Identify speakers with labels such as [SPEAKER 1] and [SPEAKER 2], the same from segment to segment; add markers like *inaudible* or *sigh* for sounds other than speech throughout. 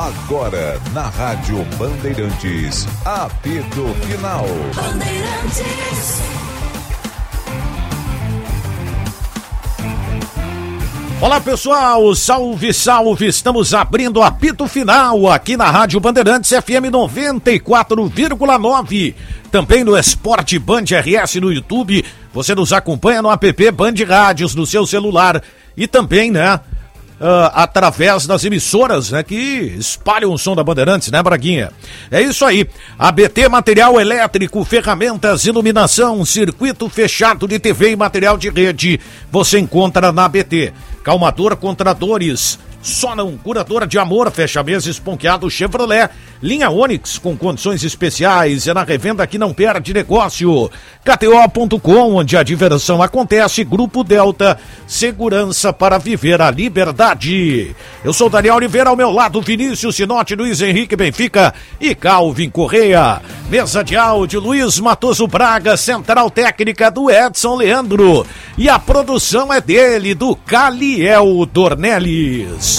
[SPEAKER 1] Agora, na Rádio Bandeirantes, apito final. Bandeirantes.
[SPEAKER 2] Olá pessoal, salve, salve! Estamos abrindo o apito final aqui na Rádio Bandeirantes FM 94,9. Também no Esporte Band RS no YouTube. Você nos acompanha no app Band Rádios no seu celular e também, né? Uh, através das emissoras né, que espalham o som da Bandeirantes, né, Braguinha? É isso aí. ABT Material Elétrico, ferramentas, iluminação, circuito fechado de TV e material de rede. Você encontra na ABT. Calmador contra dores só não curadora de amor, fecha mês esponqueado Chevrolet. Linha Onix com condições especiais. É na revenda que não perde negócio. KTO.com, onde a diversão acontece. Grupo Delta, segurança para viver a liberdade. Eu sou Daniel Oliveira, ao meu lado Vinícius Sinote, Luiz Henrique Benfica e Calvin Correia. Mesa de áudio, Luiz Matoso Braga, central técnica do Edson Leandro. E a produção é dele, do Caliel Dornelles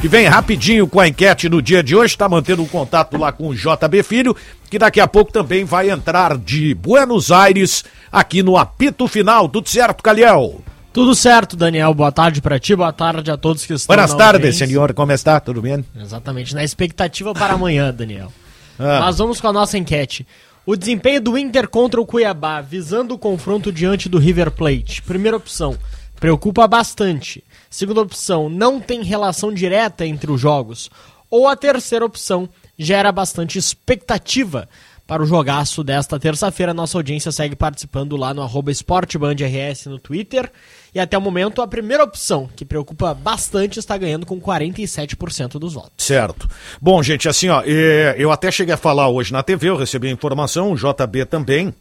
[SPEAKER 2] que vem rapidinho com a enquete no dia de hoje, está mantendo um contato lá com o JB Filho, que daqui a pouco também vai entrar de Buenos Aires aqui no apito final. Tudo certo, Caliel?
[SPEAKER 3] Tudo certo, Daniel. Boa tarde para ti, boa tarde a todos que estão
[SPEAKER 2] Boas tardes, senhor. Como está? Tudo bem?
[SPEAKER 3] Exatamente, na expectativa para amanhã, Daniel. Ah. Mas vamos com a nossa enquete. O desempenho do Inter contra o Cuiabá, visando o confronto diante do River Plate. Primeira opção, preocupa bastante. Segunda opção, não tem relação direta entre os jogos. Ou a terceira opção, gera bastante expectativa para o jogaço desta terça-feira. Nossa audiência segue participando lá no esportebandrs no Twitter. E até o momento, a primeira opção, que preocupa bastante, está ganhando com 47% dos votos.
[SPEAKER 2] Certo. Bom, gente, assim, ó, é, eu até cheguei a falar hoje na TV, eu recebi a informação, o JB também.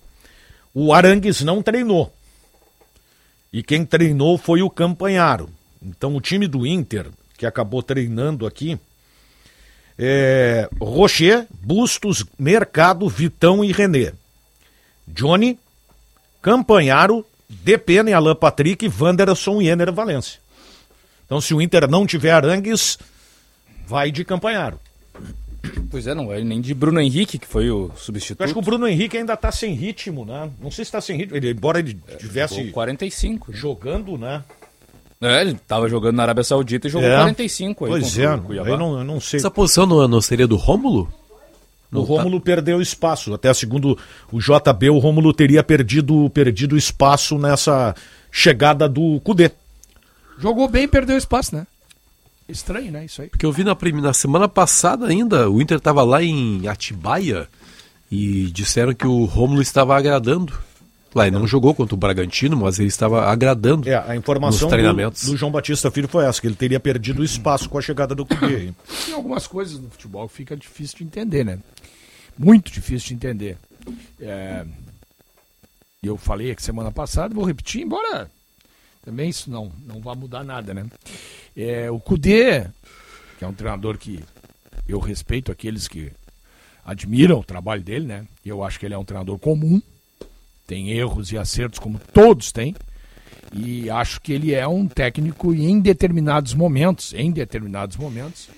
[SPEAKER 2] O Arangues não treinou. E quem treinou foi o Campanharo. Então, o time do Inter, que acabou treinando aqui, é Rocher, Bustos, Mercado, Vitão e René. Johnny, Campanharo, Depena Alan Patrick, Wanderson e Ener Valência. Então, se o Inter não tiver Arangues, vai de Campanharo.
[SPEAKER 4] Pois é, não vai nem de Bruno Henrique, que foi o substituto. Eu
[SPEAKER 2] acho que o Bruno Henrique ainda está sem ritmo, né? Não sei se está sem ritmo, ele, embora ele tivesse. É,
[SPEAKER 4] 45.
[SPEAKER 2] Né? Jogando, né?
[SPEAKER 4] É, ele estava jogando na Arábia Saudita e jogou é. 45 aí.
[SPEAKER 2] Pois é, eu não, eu não sei.
[SPEAKER 5] Essa posição não, não seria do Rômulo?
[SPEAKER 2] O Rômulo tá... perdeu espaço. Até segundo o JB, o Rômulo teria perdido, perdido espaço nessa chegada do Cudê.
[SPEAKER 6] Jogou bem e perdeu espaço, né? Estranho, né? Isso aí.
[SPEAKER 5] Porque eu vi na, na semana passada ainda, o Inter estava lá em Atibaia e disseram que o Rômulo estava agradando. Lá ele não jogou contra o Bragantino, mas ele estava agradando.
[SPEAKER 2] É, a informação do, do, João Batista Filho foi essa, que ele teria perdido espaço com a chegada do Cudê.
[SPEAKER 6] Tem algumas coisas no futebol que fica difícil de entender, né? Muito difícil de entender. É... Eu falei aqui semana passada, vou repetir, embora também isso não, não vai mudar nada, né? É, o Cudê, que é um treinador que eu respeito aqueles que admiram o trabalho dele, né? Eu acho que ele é um treinador comum, tem erros e acertos como todos têm. E acho que ele é um técnico em determinados momentos, em determinados momentos,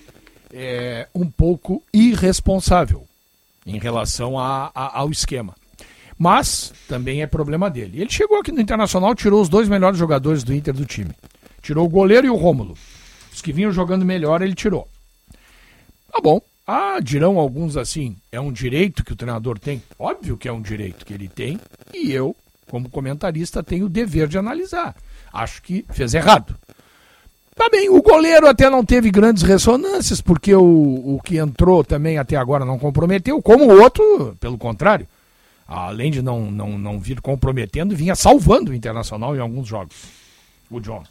[SPEAKER 6] é um pouco irresponsável em relação a, a, ao esquema. Mas também é problema dele. Ele chegou aqui no Internacional, tirou os dois melhores jogadores do Inter do time. Tirou o goleiro e o Rômulo. Os que vinham jogando melhor, ele tirou. Tá bom. Ah, dirão alguns assim, é um direito que o treinador tem? Óbvio que é um direito que ele tem, e eu, como comentarista, tenho o dever de analisar. Acho que fez errado. Tá bem, o goleiro até não teve grandes ressonâncias, porque o, o que entrou também até agora não comprometeu, como o outro, pelo contrário. Além de não, não, não vir comprometendo, vinha salvando o Internacional em alguns jogos. O John.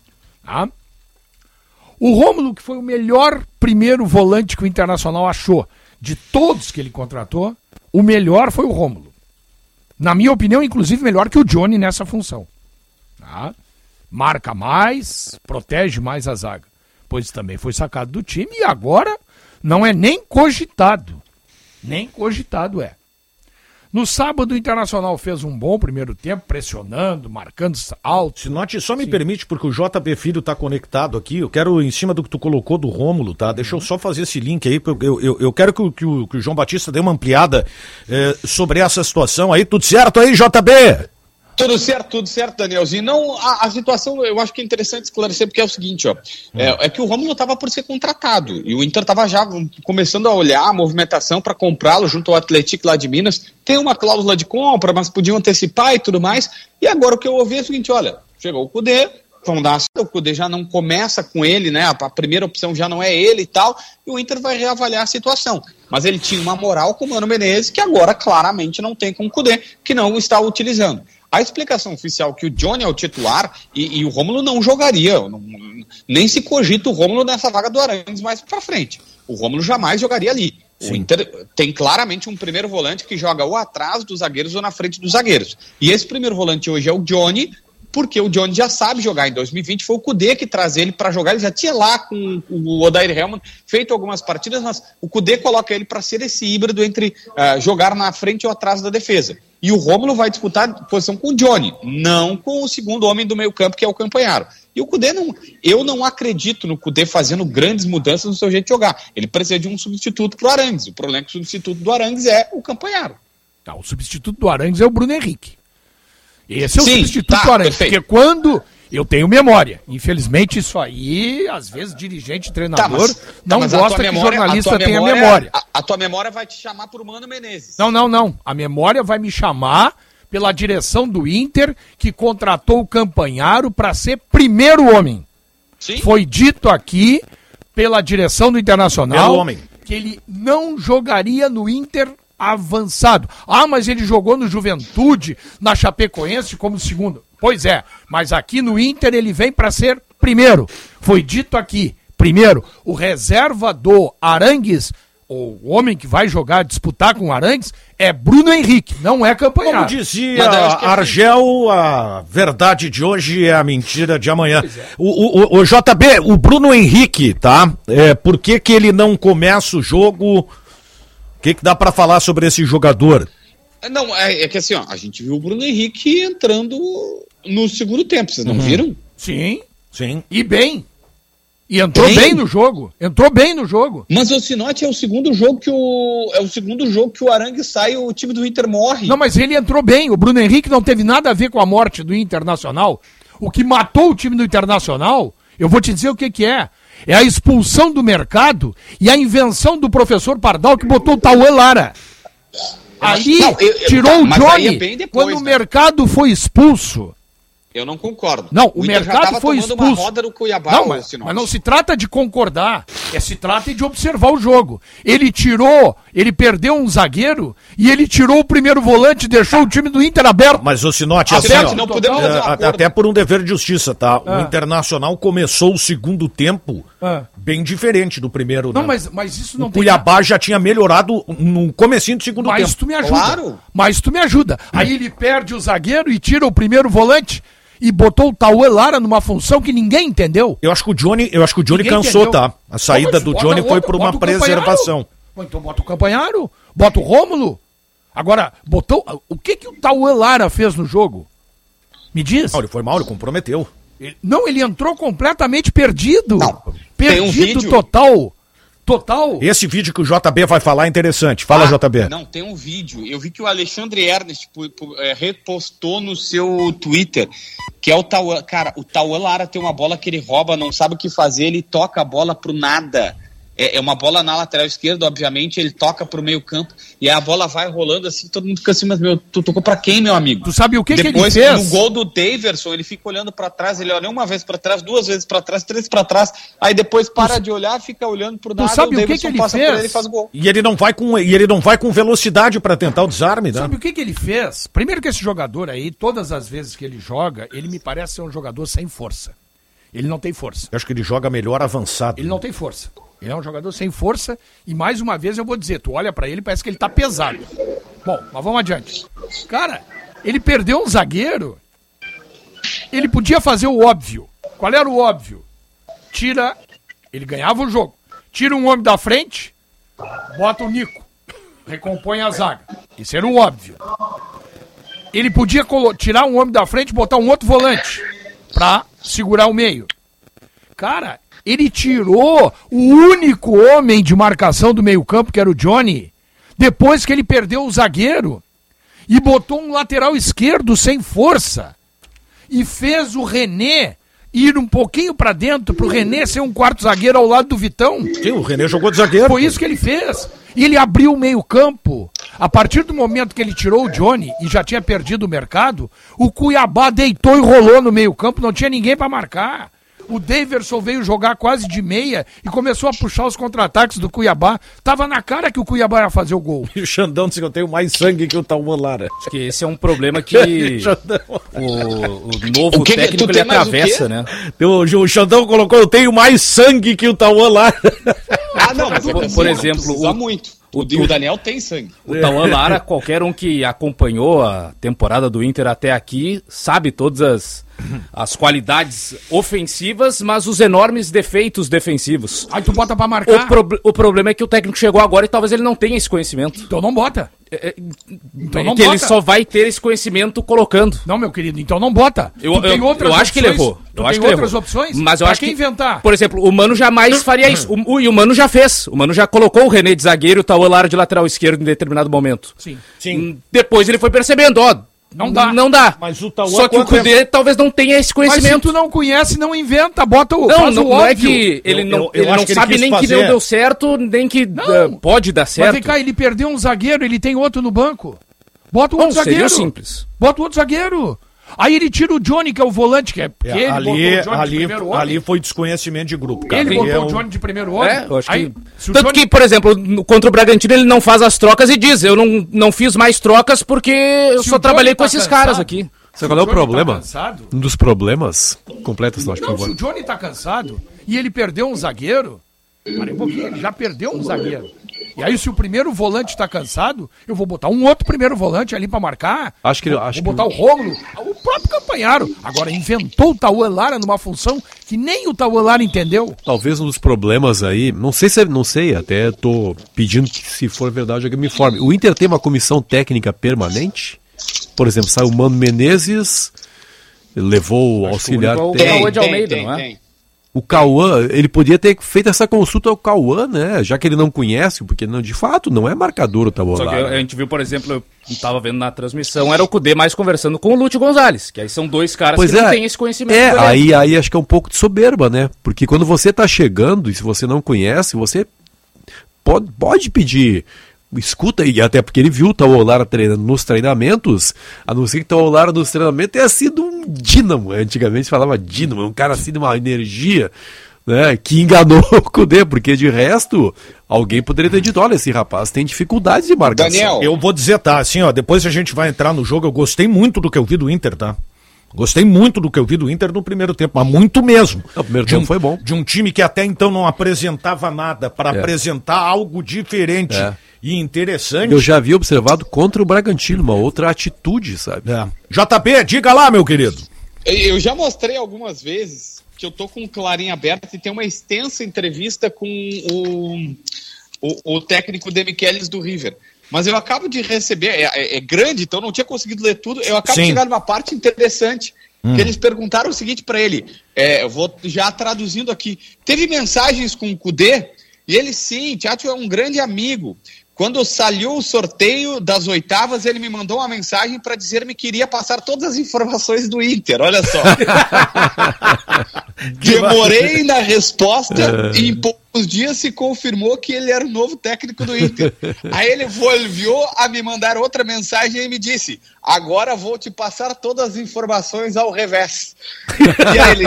[SPEAKER 6] Tá? O Rômulo, que foi o melhor primeiro volante que o Internacional achou, de todos que ele contratou, o melhor foi o Rômulo. Na minha opinião, inclusive melhor que o Johnny nessa função. Tá? Marca mais, protege mais a zaga. Pois também foi sacado do time e agora não é nem cogitado. Nem cogitado é. No sábado, o Internacional fez um bom primeiro tempo, pressionando, marcando alto.
[SPEAKER 2] Sinote, só me Sim. permite, porque o JB Filho está conectado aqui, eu quero, em cima do que tu colocou do Rômulo, tá? Deixa eu só fazer esse link aí, porque eu, eu, eu quero que o, que, o, que o João Batista dê uma ampliada eh, sobre essa situação aí. Tudo certo aí, JB?
[SPEAKER 7] Tudo certo, tudo certo, Danielzinho. Não, a, a, situação eu acho que é interessante esclarecer, porque é o seguinte, ó. É, é que o Romulo estava por ser contratado e o Inter estava já começando a olhar a movimentação para comprá-lo junto ao Atlético lá de Minas. Tem uma cláusula de compra, mas podiam antecipar e tudo mais. E agora o que eu ouvi é o seguinte: olha, chegou o Cudê, vão dar o Cudê já não começa com ele, né? A primeira opção já não é ele e tal, e o Inter vai reavaliar a situação. Mas ele tinha uma moral com o Mano Menezes que agora claramente não tem com o Cudê, que não está utilizando. A explicação oficial que o Johnny é o titular e, e o Rômulo não jogaria, não, nem se cogita o Rômulo nessa vaga do Arangues mais para frente. O Rômulo jamais jogaria ali. Sim. O Inter tem claramente um primeiro volante que joga ou atrás dos zagueiros ou na frente dos zagueiros. E esse primeiro volante hoje é o Johnny, porque o Johnny já sabe jogar. Em 2020 foi o Cudê que traz ele para jogar. Ele já tinha lá com o Odair Helmut feito algumas partidas, mas o Cudê coloca ele para ser esse híbrido entre uh, jogar na frente ou atrás da defesa. E o Rômulo vai disputar posição com o Johnny, não com o segundo homem do meio-campo, que é o Campanharo. E o Cudê não. Eu não acredito no Cudê fazendo grandes mudanças no seu jeito de jogar. Ele precisa de um substituto para o Arangues. O problema é que o substituto do Arangues é o Campanharo.
[SPEAKER 6] Tá, o substituto do Arangues é o Bruno Henrique. Esse é o Sim, substituto tá, Arangues. Porque quando eu tenho memória. Infelizmente, isso aí, às vezes, dirigente, treinador, tá, mas, não tá, gosta memória, que jornalista tenha memória, memória.
[SPEAKER 7] A, a, tua memória vai te chamar por Mano Menezes.
[SPEAKER 6] Não, não, não. A memória vai me chamar pela direção do Inter, que contratou o Campanharo para ser primeiro homem. Sim? Foi dito aqui pela direção do Internacional que ele não jogaria no Inter avançado. Ah, mas ele jogou no Juventude, na Chapecoense como segundo. Pois é, mas aqui no Inter ele vem para ser primeiro. Foi dito aqui, primeiro, o reserva do Arangues, o homem que vai jogar, disputar com o Arangues, é Bruno Henrique, não é campanha.
[SPEAKER 2] Como dizia é Argel, a verdade de hoje é a mentira de amanhã. É. O, o, o, JB, o Bruno Henrique, tá? É, por que, que ele não começa o jogo? Que, que dá para falar sobre esse jogador?
[SPEAKER 7] É, não, é, é, que assim, ó, a gente viu o Bruno Henrique entrando no segundo tempo, vocês não uhum. viram?
[SPEAKER 6] Sim, sim. E bem. E entrou bem? bem? no jogo. Entrou bem no jogo.
[SPEAKER 7] Mas o Sinote é o segundo jogo que o. É o segundo jogo que o Arangue sai e o time do Inter morre.
[SPEAKER 6] Não, mas ele entrou bem. O Bruno Henrique não teve nada a ver com a morte do Internacional. O que matou o time do Internacional, eu vou te dizer o que, que é. É a expulsão do mercado e a invenção do professor Pardal que botou o Tauê Lara. Eu, tirou o Johnny é depois, quando né? o mercado foi expulso.
[SPEAKER 7] Eu não concordo.
[SPEAKER 6] Não, o, o mercado foi expulso. Cuiabá, não, mas, mas, não se trata de concordar, é se trata de observar o jogo. Ele tirou, ele perdeu um zagueiro e ele tirou o primeiro volante, deixou o time do Inter aberto.
[SPEAKER 2] Mas o Sinote, assim, ó, não podemos é, até por um dever de justiça, tá? O é. Internacional começou o segundo tempo é. bem diferente do primeiro.
[SPEAKER 6] Não, né? mas, mas isso não
[SPEAKER 2] o tem Cuiabá nada. já tinha melhorado no comecinho do segundo
[SPEAKER 6] mas
[SPEAKER 2] tempo.
[SPEAKER 6] Mas tu me ajuda. Claro. Mas tu me ajuda. Aí ele perde o zagueiro e tira o primeiro volante e botou o Tauê Lara numa função que ninguém entendeu.
[SPEAKER 2] Eu acho que o Johnny, eu acho que o Johnny ninguém cansou, entendeu. tá? A saída do Johnny foi por uma preservação.
[SPEAKER 6] Então bota o Campanharo, bota o Rômulo. Agora, botou. O que que o Tauê Lara fez no jogo? Me diz.
[SPEAKER 2] Não, ele foi mal, ele comprometeu.
[SPEAKER 6] Ele, não, ele entrou completamente perdido. Não, perdido um total. Total.
[SPEAKER 2] Esse vídeo que o JB vai falar é interessante. Fala, ah, JB.
[SPEAKER 7] Não, tem um vídeo. Eu vi que o Alexandre Ernest é, repostou no seu Twitter, que é o Tauan. Cara, o Tauan Lara tem uma bola que ele rouba, não sabe o que fazer, ele toca a bola pro nada. É, é, uma bola na lateral esquerda, obviamente, ele toca pro meio campo e a bola vai rolando assim, todo mundo fica assim, mas meu, tu tocou pra quem, meu amigo?
[SPEAKER 6] Tu sabe o que,
[SPEAKER 7] Depois,
[SPEAKER 6] que ele
[SPEAKER 7] fez? no gol do Daverson, ele fica olhando para trás, ele olha uma vez para trás, duas vezes para trás, três para trás, aí depois para tu, de olhar, fica olhando pro nada,
[SPEAKER 6] tu sabe o, o que, que ele fez? Ele,
[SPEAKER 2] faz gol. E ele não vai com e ele não vai com velocidade para tentar o desarme, né?
[SPEAKER 6] Sabe o que que ele fez? Primeiro que esse jogador aí, todas as vezes que ele joga, ele me parece ser um jogador sem força. Ele não tem força.
[SPEAKER 2] Eu acho que ele joga melhor avançado.
[SPEAKER 6] Ele não tem força. Ele é um jogador sem força e mais uma vez eu vou dizer, tu olha para ele parece que ele tá pesado. Bom, mas vamos adiante. Cara, ele perdeu um zagueiro. Ele podia fazer o óbvio. Qual era o óbvio? Tira, ele ganhava o jogo. Tira um homem da frente, bota o Nico. recompõe a zaga. Isso era o óbvio. Ele podia tirar um homem da frente botar um outro volante pra segurar o meio. Cara, ele tirou o único homem de marcação do meio-campo, que era o Johnny, depois que ele perdeu o zagueiro e botou um lateral esquerdo sem força e fez o René ir um pouquinho para dentro pro René ser um quarto zagueiro ao lado do Vitão.
[SPEAKER 2] Sim, o René jogou de zagueiro.
[SPEAKER 6] Foi isso que ele fez. E ele abriu o meio-campo. A partir do momento que ele tirou o Johnny e já tinha perdido o mercado, o Cuiabá deitou e rolou no meio-campo, não tinha ninguém para marcar. O Daverson veio jogar quase de meia e começou a puxar os contra-ataques do Cuiabá. Tava na cara que o Cuiabá ia fazer o gol. *laughs*
[SPEAKER 2] E o Xandão disse que eu tenho mais sangue que o Tauan Lara.
[SPEAKER 4] Acho que esse é um problema que *laughs* o, o, novo o que, técnico ele atravessa, né?
[SPEAKER 2] O, o Xandão colocou, eu tenho mais sangue que o Tauan Lara. *laughs*
[SPEAKER 7] Ah, não, mas por, por exemplo... O, muito. O, o, Daniel tem sangue.
[SPEAKER 4] O Tauan Lara, qualquer um que acompanhou a temporada do Inter até aqui, sabe todas as as qualidades ofensivas, mas os enormes defeitos defensivos.
[SPEAKER 6] Aí tu bota pra marcar.
[SPEAKER 4] O, pro, o problema é que o técnico chegou agora e talvez ele não tenha esse conhecimento.
[SPEAKER 6] Então não bota.
[SPEAKER 4] É, é então é não que bota. ele só vai ter esse conhecimento colocando.
[SPEAKER 6] Não, meu querido, então não bota.
[SPEAKER 4] Eu, eu, eu acho que levou.
[SPEAKER 6] Tu
[SPEAKER 4] eu acho
[SPEAKER 6] que outras
[SPEAKER 4] levou.
[SPEAKER 6] opções?
[SPEAKER 4] Mas eu
[SPEAKER 6] pra
[SPEAKER 4] acho que
[SPEAKER 6] inventar.
[SPEAKER 4] Por exemplo, o Mano jamais *coughs* faria isso. O, o, e o Mano já fez. O Mano já colocou o René de zagueiro e o Tauan Lara de lateral esquerdo em determinado momento.
[SPEAKER 6] Sim.
[SPEAKER 4] Sim. Hum, depois ele foi percebendo, ó, não dá. Não dá.
[SPEAKER 2] Mas o Tauan
[SPEAKER 4] Só que o Cudê é... talvez não tenha esse conhecimento. Mas se
[SPEAKER 6] tu não conhece, não inventa, bota o
[SPEAKER 4] Não, não, não é que ele eu, não, eu, eu ele não sabe ele nem fazer... que não deu certo, nem que uh, pode dar certo. Mas vem
[SPEAKER 6] cá, ele perdeu um zagueiro, ele tem outro no banco. Bota o outro não, zagueiro.
[SPEAKER 4] Seria simples.
[SPEAKER 6] Bota o outro zagueiro. Aí ele tira o Johnny, que é o volante, que é.
[SPEAKER 2] é ele ali, ali, ali foi desconhecimento de grupo,
[SPEAKER 6] cara. Ele botou é o Johnny de primeiro homem. É,
[SPEAKER 4] eu acho Aí, que... Tanto Johnny... que, por exemplo, contra o Bragantino ele não faz as trocas e diz: Eu não, não fiz mais trocas porque eu se só trabalhei com tá esses cansado, caras aqui.
[SPEAKER 5] Sabe qual é o problema? Tá um dos problemas. Completa,
[SPEAKER 6] não, por favor. Se o Johnny tá cansado e ele perdeu um zagueiro. Parei um pouquinho, ele já perdeu um zagueiro. E aí, se o primeiro volante está cansado, eu vou botar um outro primeiro volante ali para marcar.
[SPEAKER 5] Acho que
[SPEAKER 6] vou,
[SPEAKER 5] acho
[SPEAKER 6] vou botar
[SPEAKER 5] que...
[SPEAKER 6] o Rômulo, o próprio Campanharo. Agora inventou o Tauan Lara numa função que nem o Tauan Lara entendeu.
[SPEAKER 5] Talvez um dos problemas aí, não sei se é, não sei, até tô pedindo que se for verdade alguém me informe. O Inter tem uma comissão técnica permanente? Por exemplo, saiu o Mano Menezes, levou o auxiliar.
[SPEAKER 4] O Cauã de Almeida, não é?
[SPEAKER 5] O Cauã, ele podia ter feito essa consulta ao Cauã, né? Já que ele não conhece, porque não, de fato não é marcador o Tauan. Só que
[SPEAKER 4] a gente viu, por exemplo, eu estava vendo na transmissão, era o Cudê mais conversando com o Lúcio Gonzalez, que aí são dois caras
[SPEAKER 5] pois
[SPEAKER 4] que
[SPEAKER 5] é,
[SPEAKER 4] não têm esse conhecimento.
[SPEAKER 5] É, aí, aí acho que é um pouco de soberba, né? Porque quando você está chegando e se você não conhece, você pode, pode pedir escuta, e até porque ele viu o Taolara treinando nos treinamentos, a não ser que o Taolara nos treinamentos tenha sido um dínamo. Antigamente se falava dínamo, um cara assim de uma energia. Né, que enganou *laughs* o Cudê, porque de resto, alguém poderia ter dito: olha, esse rapaz tem dificuldades de marcação.
[SPEAKER 2] Daniel, eu vou dizer, tá, assim, ó, depois a gente vai entrar no jogo. Eu gostei muito do que eu vi do Inter, tá? Gostei muito do que eu vi do Inter no primeiro tempo, mas muito mesmo.
[SPEAKER 5] O primeiro tempo
[SPEAKER 2] um,
[SPEAKER 5] foi bom.
[SPEAKER 2] De um time que até então não apresentava nada, para é. apresentar algo diferente. É e interessante.
[SPEAKER 5] Eu já havia observado contra o Bragantino, uma outra atitude, sabe? É.
[SPEAKER 2] JP, diga lá, meu querido.
[SPEAKER 7] Eu já mostrei algumas vezes que eu tô com o clarinho aberto e tem uma extensa entrevista com o, o, o técnico Demichelis do River. Mas eu acabo de receber, é, é, é, grande, então não tinha conseguido ler tudo. Eu acabo Sim. de chegar numa parte interessante. Hum. Que eles perguntaram o seguinte para ele: é, eu vou já traduzindo aqui. Teve mensagens com o Kudê, e ele sim, Tiago é um grande amigo. Quando saiu o sorteio das oitavas, ele me mandou uma mensagem para dizer-me que iria passar todas as informações do Inter. Olha só. *laughs* Demorei na resposta e em poucos dias se confirmou que ele era o novo técnico do Inter. Aí ele volviu a me mandar outra mensagem e me disse: Agora vou te passar todas as informações ao revés. *laughs* E aí ele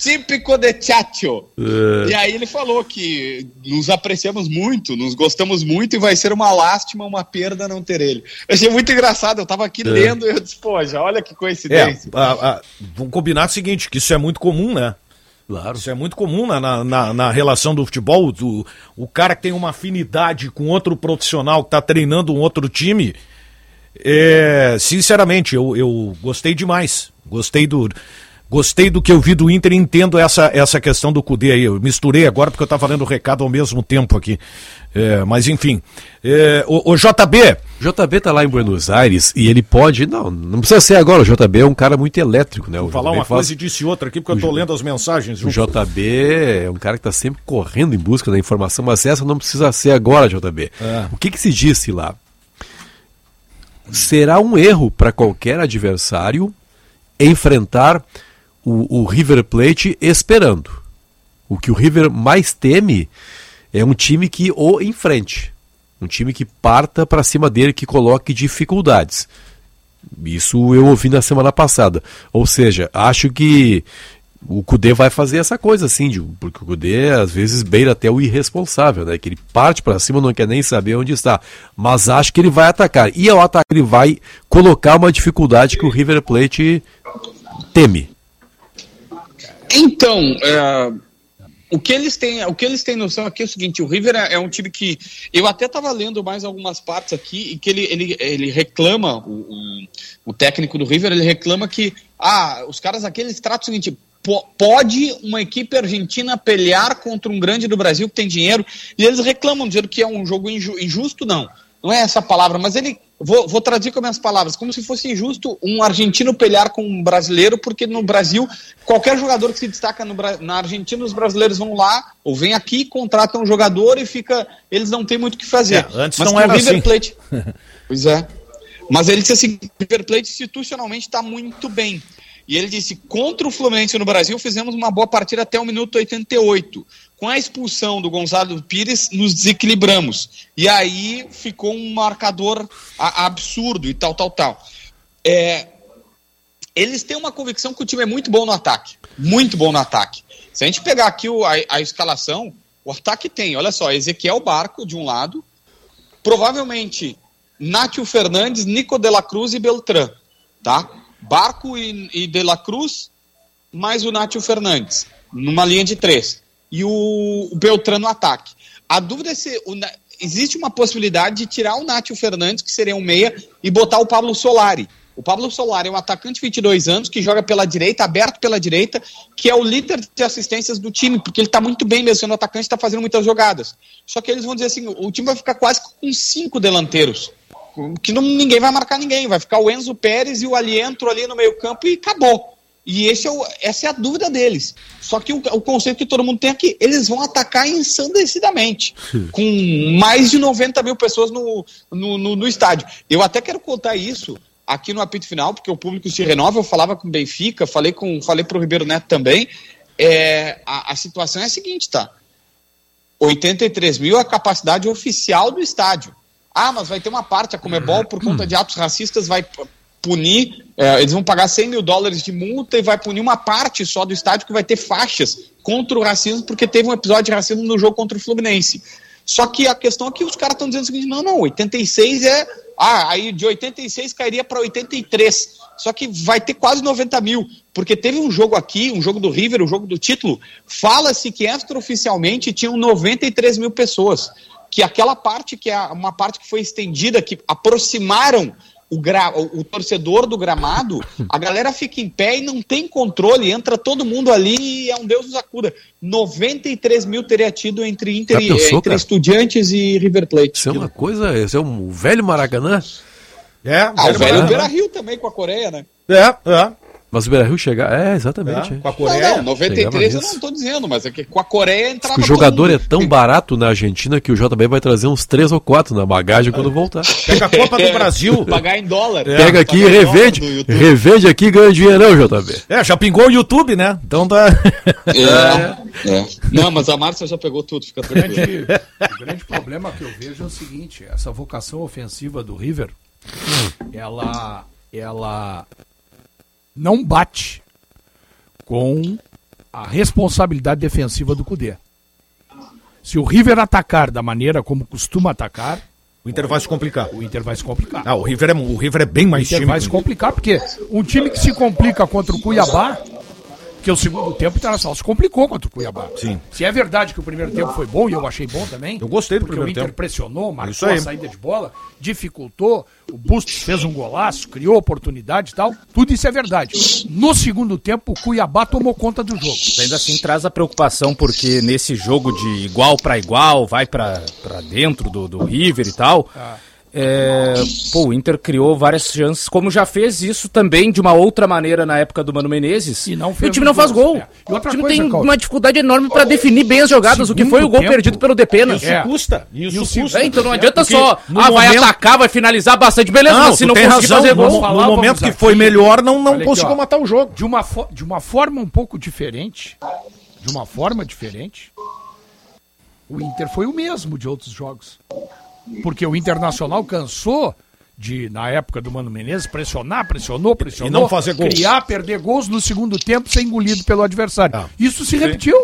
[SPEAKER 7] típico de Chacho. É. E aí ele falou que nos apreciamos muito, nos gostamos muito e vai ser uma lástima, uma perda não ter ele. Eu achei muito engraçado, eu tava aqui é. lendo e eu disse, pô, já olha que coincidência.
[SPEAKER 2] É, a, a, vamos combinar o seguinte, que isso é muito comum, né? Claro. Isso é muito comum na, na, na relação do futebol. Do, o cara que tem uma afinidade com outro profissional que está treinando um outro time. É, sinceramente, eu, eu gostei demais. Gostei do, Gostei do que eu vi do Inter e entendo essa, essa questão do Cudê aí. Eu misturei agora porque eu estava lendo o recado ao mesmo tempo aqui. É, mas enfim. É, o, o, JB.
[SPEAKER 5] JB tá lá em Buenos Aires e ele pode. Não, não precisa ser agora. O JB é um cara muito elétrico, né? O
[SPEAKER 2] Vou falar
[SPEAKER 5] JB
[SPEAKER 2] uma faz... coisa e disse outra aqui porque eu estou lendo as mensagens.
[SPEAKER 5] Junto. O JB é um cara que está sempre correndo em busca da informação, mas essa não precisa ser agora, JB. É. O que, que se disse lá? Será um erro para qualquer adversário enfrentar o, o River Plate esperando. O que o River mais teme é um time que o enfrente. Um time que parta para cima dele, que coloque dificuldades. Isso eu ouvi na semana passada. Ou seja, acho que o Cudê vai fazer essa coisa assim, porque o Cudê às vezes beira até o irresponsável, né? Que ele parte para cima, não quer nem saber onde está. Mas acho que ele vai atacar. E ao atacar, ele vai colocar uma dificuldade que o River Plate teme.
[SPEAKER 7] Então, é, o que eles têm, o que eles têm noção aqui é o seguinte: o River é, é um time que eu até estava lendo mais algumas partes aqui e que ele, ele, ele reclama o, o, o, técnico do River ele reclama que ah os caras aqui eles tratam o seguinte pode uma equipe argentina pelear contra um grande do Brasil que tem dinheiro e eles reclamam dizendo que é um jogo injusto não não é essa palavra, mas ele. Vou, vou traduzir com minhas palavras, como se fosse injusto um argentino pelear com um brasileiro, porque no Brasil, qualquer jogador que se destaca no, na Argentina, os brasileiros vão lá, ou vêm aqui, contratam um jogador e fica. Eles não têm muito o que fazer.
[SPEAKER 2] É, antes mas não era River assim. Plate. *laughs*
[SPEAKER 7] pois é. Mas ele disse assim: o River Plate institucionalmente está muito bem. E ele disse: contra o Fluminense no Brasil, fizemos uma boa partida até o minuto 88. Com a expulsão do Gonzalo Pires, nos desequilibramos. E aí ficou um marcador absurdo e tal, tal, tal. É, eles têm uma convicção que o time é muito bom no ataque. Muito bom no ataque. Se a gente pegar aqui o, a, a escalação, o ataque tem, olha só, Ezequiel Barco de um lado, provavelmente Nátio Fernandes, Nico de la Cruz e Beltrán, tá? Barco e, e De La Cruz, mais o Nátio Fernandes, numa linha de três. E o, o Beltrán no ataque. A dúvida é se o, existe uma possibilidade de tirar o Nátio Fernandes, que seria um meia, e botar o Pablo Solari. O Pablo Solari é um atacante de 22 anos que joga pela direita, aberto pela direita, que é o líder de assistências do time, porque ele está muito bem mesmo sendo atacante, está fazendo muitas jogadas. Só que eles vão dizer assim: o time vai ficar quase com cinco delanteiros que não, ninguém vai marcar ninguém, vai ficar o Enzo Pérez e o Alientro ali no meio campo e acabou. E esse é o, essa é a dúvida deles. Só que o, o, conceito que todo mundo tem aqui, eles vão atacar ensandecidamente, com mais de 90 mil pessoas no, no, no, no, estádio. Eu até quero contar isso aqui no apito final, porque o público se renova. Eu falava com o Benfica, falei com falei para o Ribeiro Neto também. É, a, a situação é a seguinte, tá? 83 mil é a capacidade oficial do estádio. Ah, mas vai ter uma parte, a Comebol, por conta de atos racistas, vai punir, é, eles vão pagar 100 mil dólares de multa e vai punir uma parte só do estádio que vai ter faixas contra o racismo, porque teve um episódio de racismo no jogo contra o Fluminense. Só que a questão é que os caras estão dizendo o seguinte: não, não, 86 é. Ah, aí de 86 cairia para 83. Só que vai ter quase 90 mil, porque teve um jogo aqui, um jogo do River, um jogo do título. Fala-se que extraoficialmente tinham 93 mil pessoas que aquela parte que é uma parte que foi estendida, que aproximaram o, gra, o, o, torcedor do gramado, a galera fica em pé e não tem controle, entra todo mundo ali e é um Deus nos acuda. 93 mil teria tido entre, Inter, pensou, entre Estudiantes e River Plate.
[SPEAKER 5] Isso é uma coisa, isso é um velho Maracanã.
[SPEAKER 7] É, ah, o velho Beira Rio também com a Coreia, né?
[SPEAKER 2] É, é.
[SPEAKER 5] Mas o Beira-Rio chegar. É, exatamente. É,
[SPEAKER 7] com a Coreia. Não, não 93 eu não estou dizendo, mas é que com a Coreia entrava.
[SPEAKER 5] O jogador é tão barato na Argentina que o JB vai trazer uns 3 ou 4 na bagagem quando voltar.
[SPEAKER 2] Pega a Copa do *laughs* Brasil. *laughs*
[SPEAKER 7] Pagar em dólar.
[SPEAKER 5] É, Pega aqui e revende. Revende aqui e ganha dinheirão, JB.
[SPEAKER 2] É, já pingou o YouTube, né? Então tá.
[SPEAKER 7] É, *laughs* é. Não, mas a Márcia já pegou tudo, fica tranquilo.
[SPEAKER 6] o grande problema que eu vejo é o seguinte: essa vocação ofensiva do River, ela. ela não bate com a responsabilidade defensiva do Cudê. Se o River atacar da maneira como costuma atacar,
[SPEAKER 2] o Inter vai se complicar.
[SPEAKER 6] O Inter vai se complicar.
[SPEAKER 2] Ah, o River é, o River é bem mais
[SPEAKER 6] time. O Inter vai se complicar, porque um time que se complica contra o Cuiabá Porque o segundo tempo o Internacional se complicou contra o Cuiabá.
[SPEAKER 2] Sim.
[SPEAKER 6] Se é verdade que o primeiro tempo foi bom, e eu achei bom também.
[SPEAKER 2] Eu gostei do
[SPEAKER 6] porque
[SPEAKER 2] primeiro
[SPEAKER 6] o Inter
[SPEAKER 2] tempo.
[SPEAKER 6] pressionou,
[SPEAKER 2] Isso
[SPEAKER 6] marcou a saída de bola, dificultou, o Bustos fez um golaço, criou oportunidade e tal. Tudo isso é verdade. No segundo tempo, o Cuiabá tomou conta do jogo.
[SPEAKER 4] Ainda assim traz a preocupação porque nesse jogo de igual para igual, vai para dentro do, do River e tal. É, pô, o Inter criou várias chances, como já fez isso também de uma outra maneira na época do Mano Menezes.
[SPEAKER 6] E não
[SPEAKER 4] o
[SPEAKER 6] fez
[SPEAKER 4] time não faz gol.
[SPEAKER 6] é. E outra
[SPEAKER 4] o time
[SPEAKER 6] coisa,
[SPEAKER 4] tem
[SPEAKER 6] Caio.
[SPEAKER 4] uma dificuldade enorme para definir bem as jogadas, o que foi o gol
[SPEAKER 6] tempo-
[SPEAKER 4] perdido pelo Depenas.
[SPEAKER 6] É.
[SPEAKER 2] custa. Isso
[SPEAKER 6] E o
[SPEAKER 2] custa.
[SPEAKER 4] É, então não adianta
[SPEAKER 2] Porque
[SPEAKER 4] só,
[SPEAKER 2] no
[SPEAKER 4] ah, vai
[SPEAKER 2] momento-
[SPEAKER 4] atacar, vai finalizar bastante, beleza,
[SPEAKER 2] Não,
[SPEAKER 4] mas se não
[SPEAKER 2] tem
[SPEAKER 4] conseguir
[SPEAKER 2] razão.
[SPEAKER 4] fazer
[SPEAKER 2] No,
[SPEAKER 4] gol.
[SPEAKER 2] no momento que
[SPEAKER 6] aqui-
[SPEAKER 2] foi melhor, não, não conseguiu matar o jogo.
[SPEAKER 6] De uma, de uma forma um pouco diferente, de uma forma diferente, o Inter foi o mesmo de outros jogos. Porque o Internacional cansou de, na época do Mano Menezes, pressionar, pressionou, pressionou.
[SPEAKER 2] E não fazer gols.
[SPEAKER 6] Criar, perder gols no segundo tempo, ser engolido pelo adversário.
[SPEAKER 2] Ah.
[SPEAKER 6] Isso se repetiu.